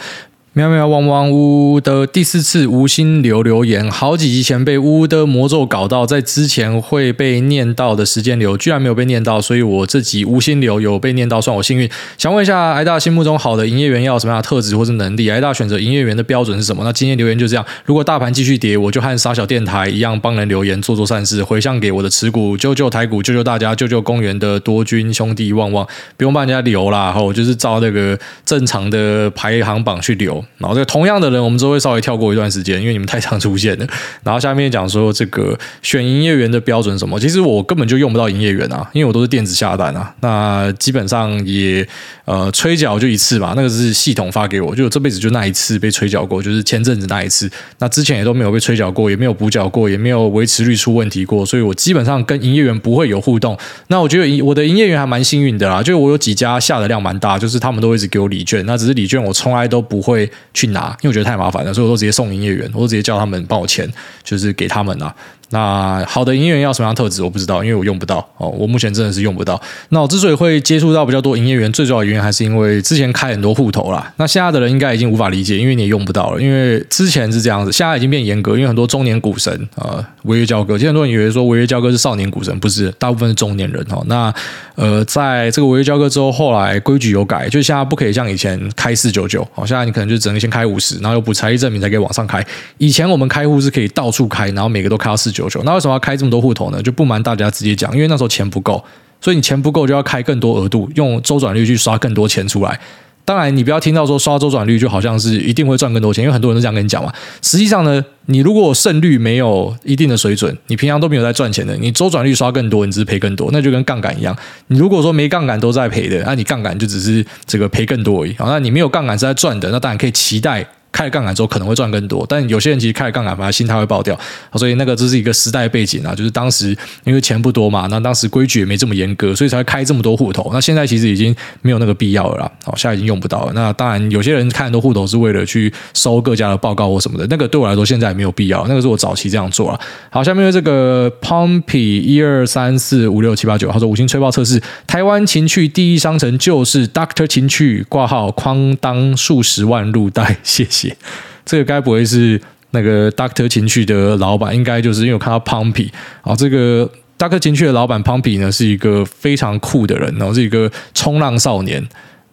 喵喵汪汪呜呜的第四次无心留留言，好几集前被呜呜的魔咒搞到，在之前会被念到的时间流，居然没有被念到，所以我这集无心留有被念到，算我幸运。想问一下，挨大心目中好的营业员要什么样的特质或是能力？挨大选择营业员的标准是什么？那今天留言就这样。如果大盘继续跌，我就和傻小电台一样，帮人留言，做做善事，回向给我的持股，救救台股，救救大家，救救公园的多军兄弟旺旺，不用帮人家留啦，我就是照那个正常的排行榜去留。然后这个同样的人，我们都会稍微跳过一段时间，因为你们太常出现了。然后下面讲说这个选营业员的标准什么？其实我根本就用不到营业员啊，因为我都是电子下单啊。那基本上也呃催缴就一次吧，那个是系统发给我，就这辈子就那一次被催缴过，就是前阵子那一次。那之前也都没有被催缴过，也没有补缴过，也没有维持率出问题过，所以我基本上跟营业员不会有互动。那我觉得我的营业员还蛮幸运的啦，就我有几家下的量蛮大，就是他们都会一直给我礼券，那只是礼券我从来都不会去拿，因为我觉得太麻烦了，所以我都直接送营业员，我都直接叫他们帮我签，就是给他们啊。那好的营业员要什么样的特质我不知道，因为我用不到哦，我目前真的是用不到。那我之所以会接触到比较多营业员，最主要的原因还是因为之前开很多户头啦。那现在的人应该已经无法理解，因为你也用不到了。因为之前是这样子，现在已经变严格，因为很多中年股神啊，违约交割。其实很多人以为说违约交割是少年股神，不是，大部分是中年人哦。那呃，在这个违约交割之后，后来规矩有改，就现在不可以像以前开四九九，好，现在你可能就只能先开五十，然后有补财力证明才可以往上开。以前我们开户是可以到处开，然后每个都开到四九 九九，那为什么要开？这么多户头呢，就不瞒大家直接讲，因为那时候钱不够，所以你钱不够就要开更多额度，用周转率去刷更多钱出来。当然，你不要听到说刷周转率就好像是一定会赚更多钱，因为很多人都这样跟你讲嘛。实际上呢，你如果胜率没有一定的水准，你平常都没有在赚钱的，你周转率刷更多，你只是赔更多，那就跟杠杆一样。你如果说没杠杆都在赔的，那你杠杆就只是这个赔更多而已。好，那你没有杠杆是在赚的，那当然可以期待。开了杠杆之后可能会赚更多，但有些人其实开了杠杆反而心态会爆掉，所以那个这是一个时代背景啊，就是当时因为钱不多嘛，那当时规矩也没这么严格，所以才会开这么多户头。那现在其实已经没有那个必要了啦，好，现在已经用不到了。那当然有些人开很多户头是为了去收各家的报告或什么的，那个对我来说现在也没有必要，那个是我早期这样做了。好，下面这个 Pompey 一二三四五六七八九，他说五星吹爆测试，台湾情趣第一商城就是 Doctor 情趣挂号哐当数十万入袋，谢谢。这个该不会是那个 Doctor 情趣的老板？应该就是因为我看到 Pumpy 啊，这个 Doctor 情趣的老板 Pumpy 呢，是一个非常酷的人，然后是一个冲浪少年。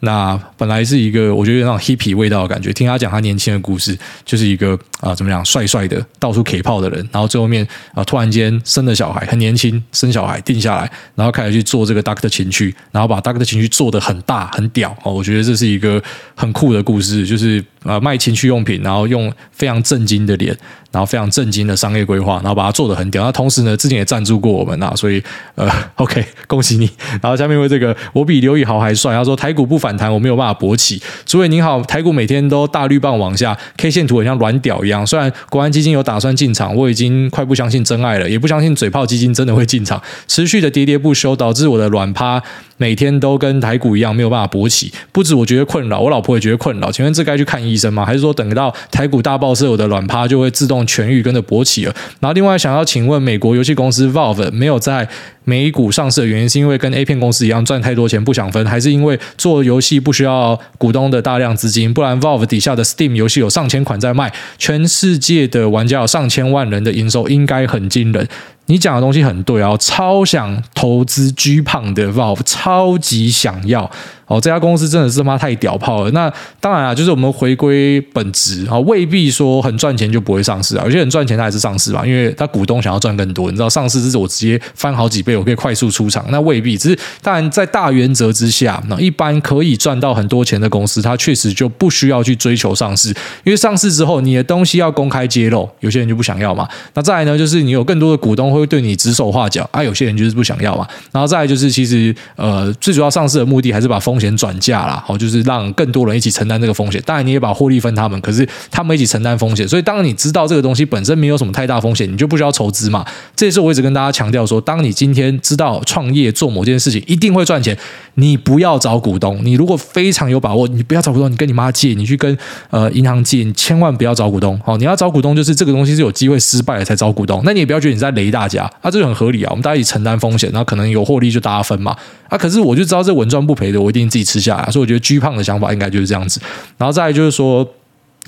那本来是一个我觉得有那种 hippie 味道的感觉，听他讲他年轻的故事，就是一个啊、怎么样帅帅的到处 K 炮的人，然后最后面啊、突然间生了小孩，很年轻生小孩定下来，然后开始去做这个 Doctor 情趣，然后把 Doctor 情趣做得很大很屌哦，我觉得这是一个很酷的故事，就是、呃、卖情趣用品，然后用非常震惊的脸。然后非常震惊的商业规划，然后把它做得很屌。那同时呢，之前也赞助过我们呐，所以呃，OK，恭喜你。然后下面为这个，我比刘宇豪还帅。他说台股不反弹，我没有办法勃起。诸位您好，台股每天都大绿棒往下，K 线图很像软屌一样。虽然国安基金有打算进场，我已经快不相信真爱了，也不相信嘴炮基金真的会进场，持续的喋喋不休，导致我的软趴每天都跟台股一样没有办法勃起。不止我觉得困扰，我老婆也觉得困扰。请问这该去看医生吗？还是说等到台股大爆射，我的卵趴就会自动痊愈，跟着勃起了。然后，另外想要请问，美国游戏公司 Valve 没有在美股上市的原因，是因为跟 A 片公司一样赚太多钱不想分，还是因为做游戏不需要股东的大量资金？不然 Valve 底下的 Steam 游戏有上千款在卖，全世界的玩家有上千万人的营收，应该很惊人。你讲的东西很对啊，超想投资巨胖的 Valve，超级想要。哦，这家公司真的是他妈太屌炮了。那当然啊，就是我们回归本质啊，未必说很赚钱就不会上市啊。有些人赚钱他还是上市嘛，因为他股东想要赚更多。你知道，上市是我直接翻好几倍，我可以快速出场。那未必，只是当然在大原则之下，那一般可以赚到很多钱的公司，它确实就不需要去追求上市，因为上市之后你的东西要公开揭露，有些人就不想要嘛。那再来呢，就是你有更多的股东会对你指手画脚啊，有些人就是不想要嘛。然后再来就是，其实呃，最主要上市的目的还是把风风险转嫁啦，好，就是让更多人一起承担这个风险。当然，你也把获利分他们，可是他们一起承担风险。所以，当你知道这个东西本身没有什么太大风险，你就不需要筹资嘛。这也是我一直跟大家强调说，当你今天知道创业做某件事情一定会赚钱，你不要找股东。你如果非常有把握，你不要找股东，你跟你妈借，你去跟呃银行借，你千万不要找股东。好，你要找股东，就是这个东西是有机会失败了才找股东。那你也不要觉得你在雷大家，啊，这就很合理啊。我们大家一起承担风险，然后可能有获利就大家分嘛。啊，可是我就知道这稳赚不赔的，我一定自己吃下来。所以我觉得巨胖的想法应该就是这样子。然后再来就是说，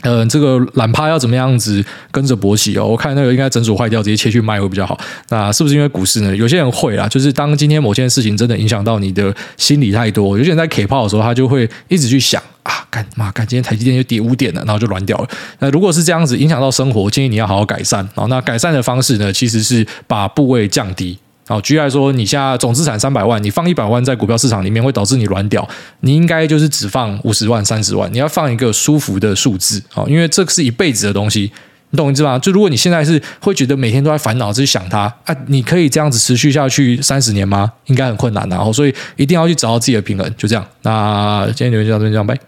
呃，这个懒趴要怎么样子跟着勃起哦？我看那个应该整组坏掉，直接切去卖会比较好。那是不是因为股市呢？有些人会啦，就是当今天某件事情真的影响到你的心理太多，有些人在 K 泡的时候，他就会一直去想啊，干嘛干？今天台积电就跌五点了，然后就软掉了。那如果是这样子影响到生活，建议你要好好改善。哦，那改善的方式呢，其实是把部位降低。好，举例来说，你现在总资产三百万，你放一百万在股票市场里面，会导致你软屌。你应该就是只放五十万、三十万，你要放一个舒服的数字。好，因为这是一辈子的东西，你懂我意思吗？就如果你现在是会觉得每天都在烦恼，去想它，啊，你可以这样子持续下去三十年吗？应该很困难。然后，所以一定要去找到自己的平衡。就这样，那今天留言就到这边，这样拜。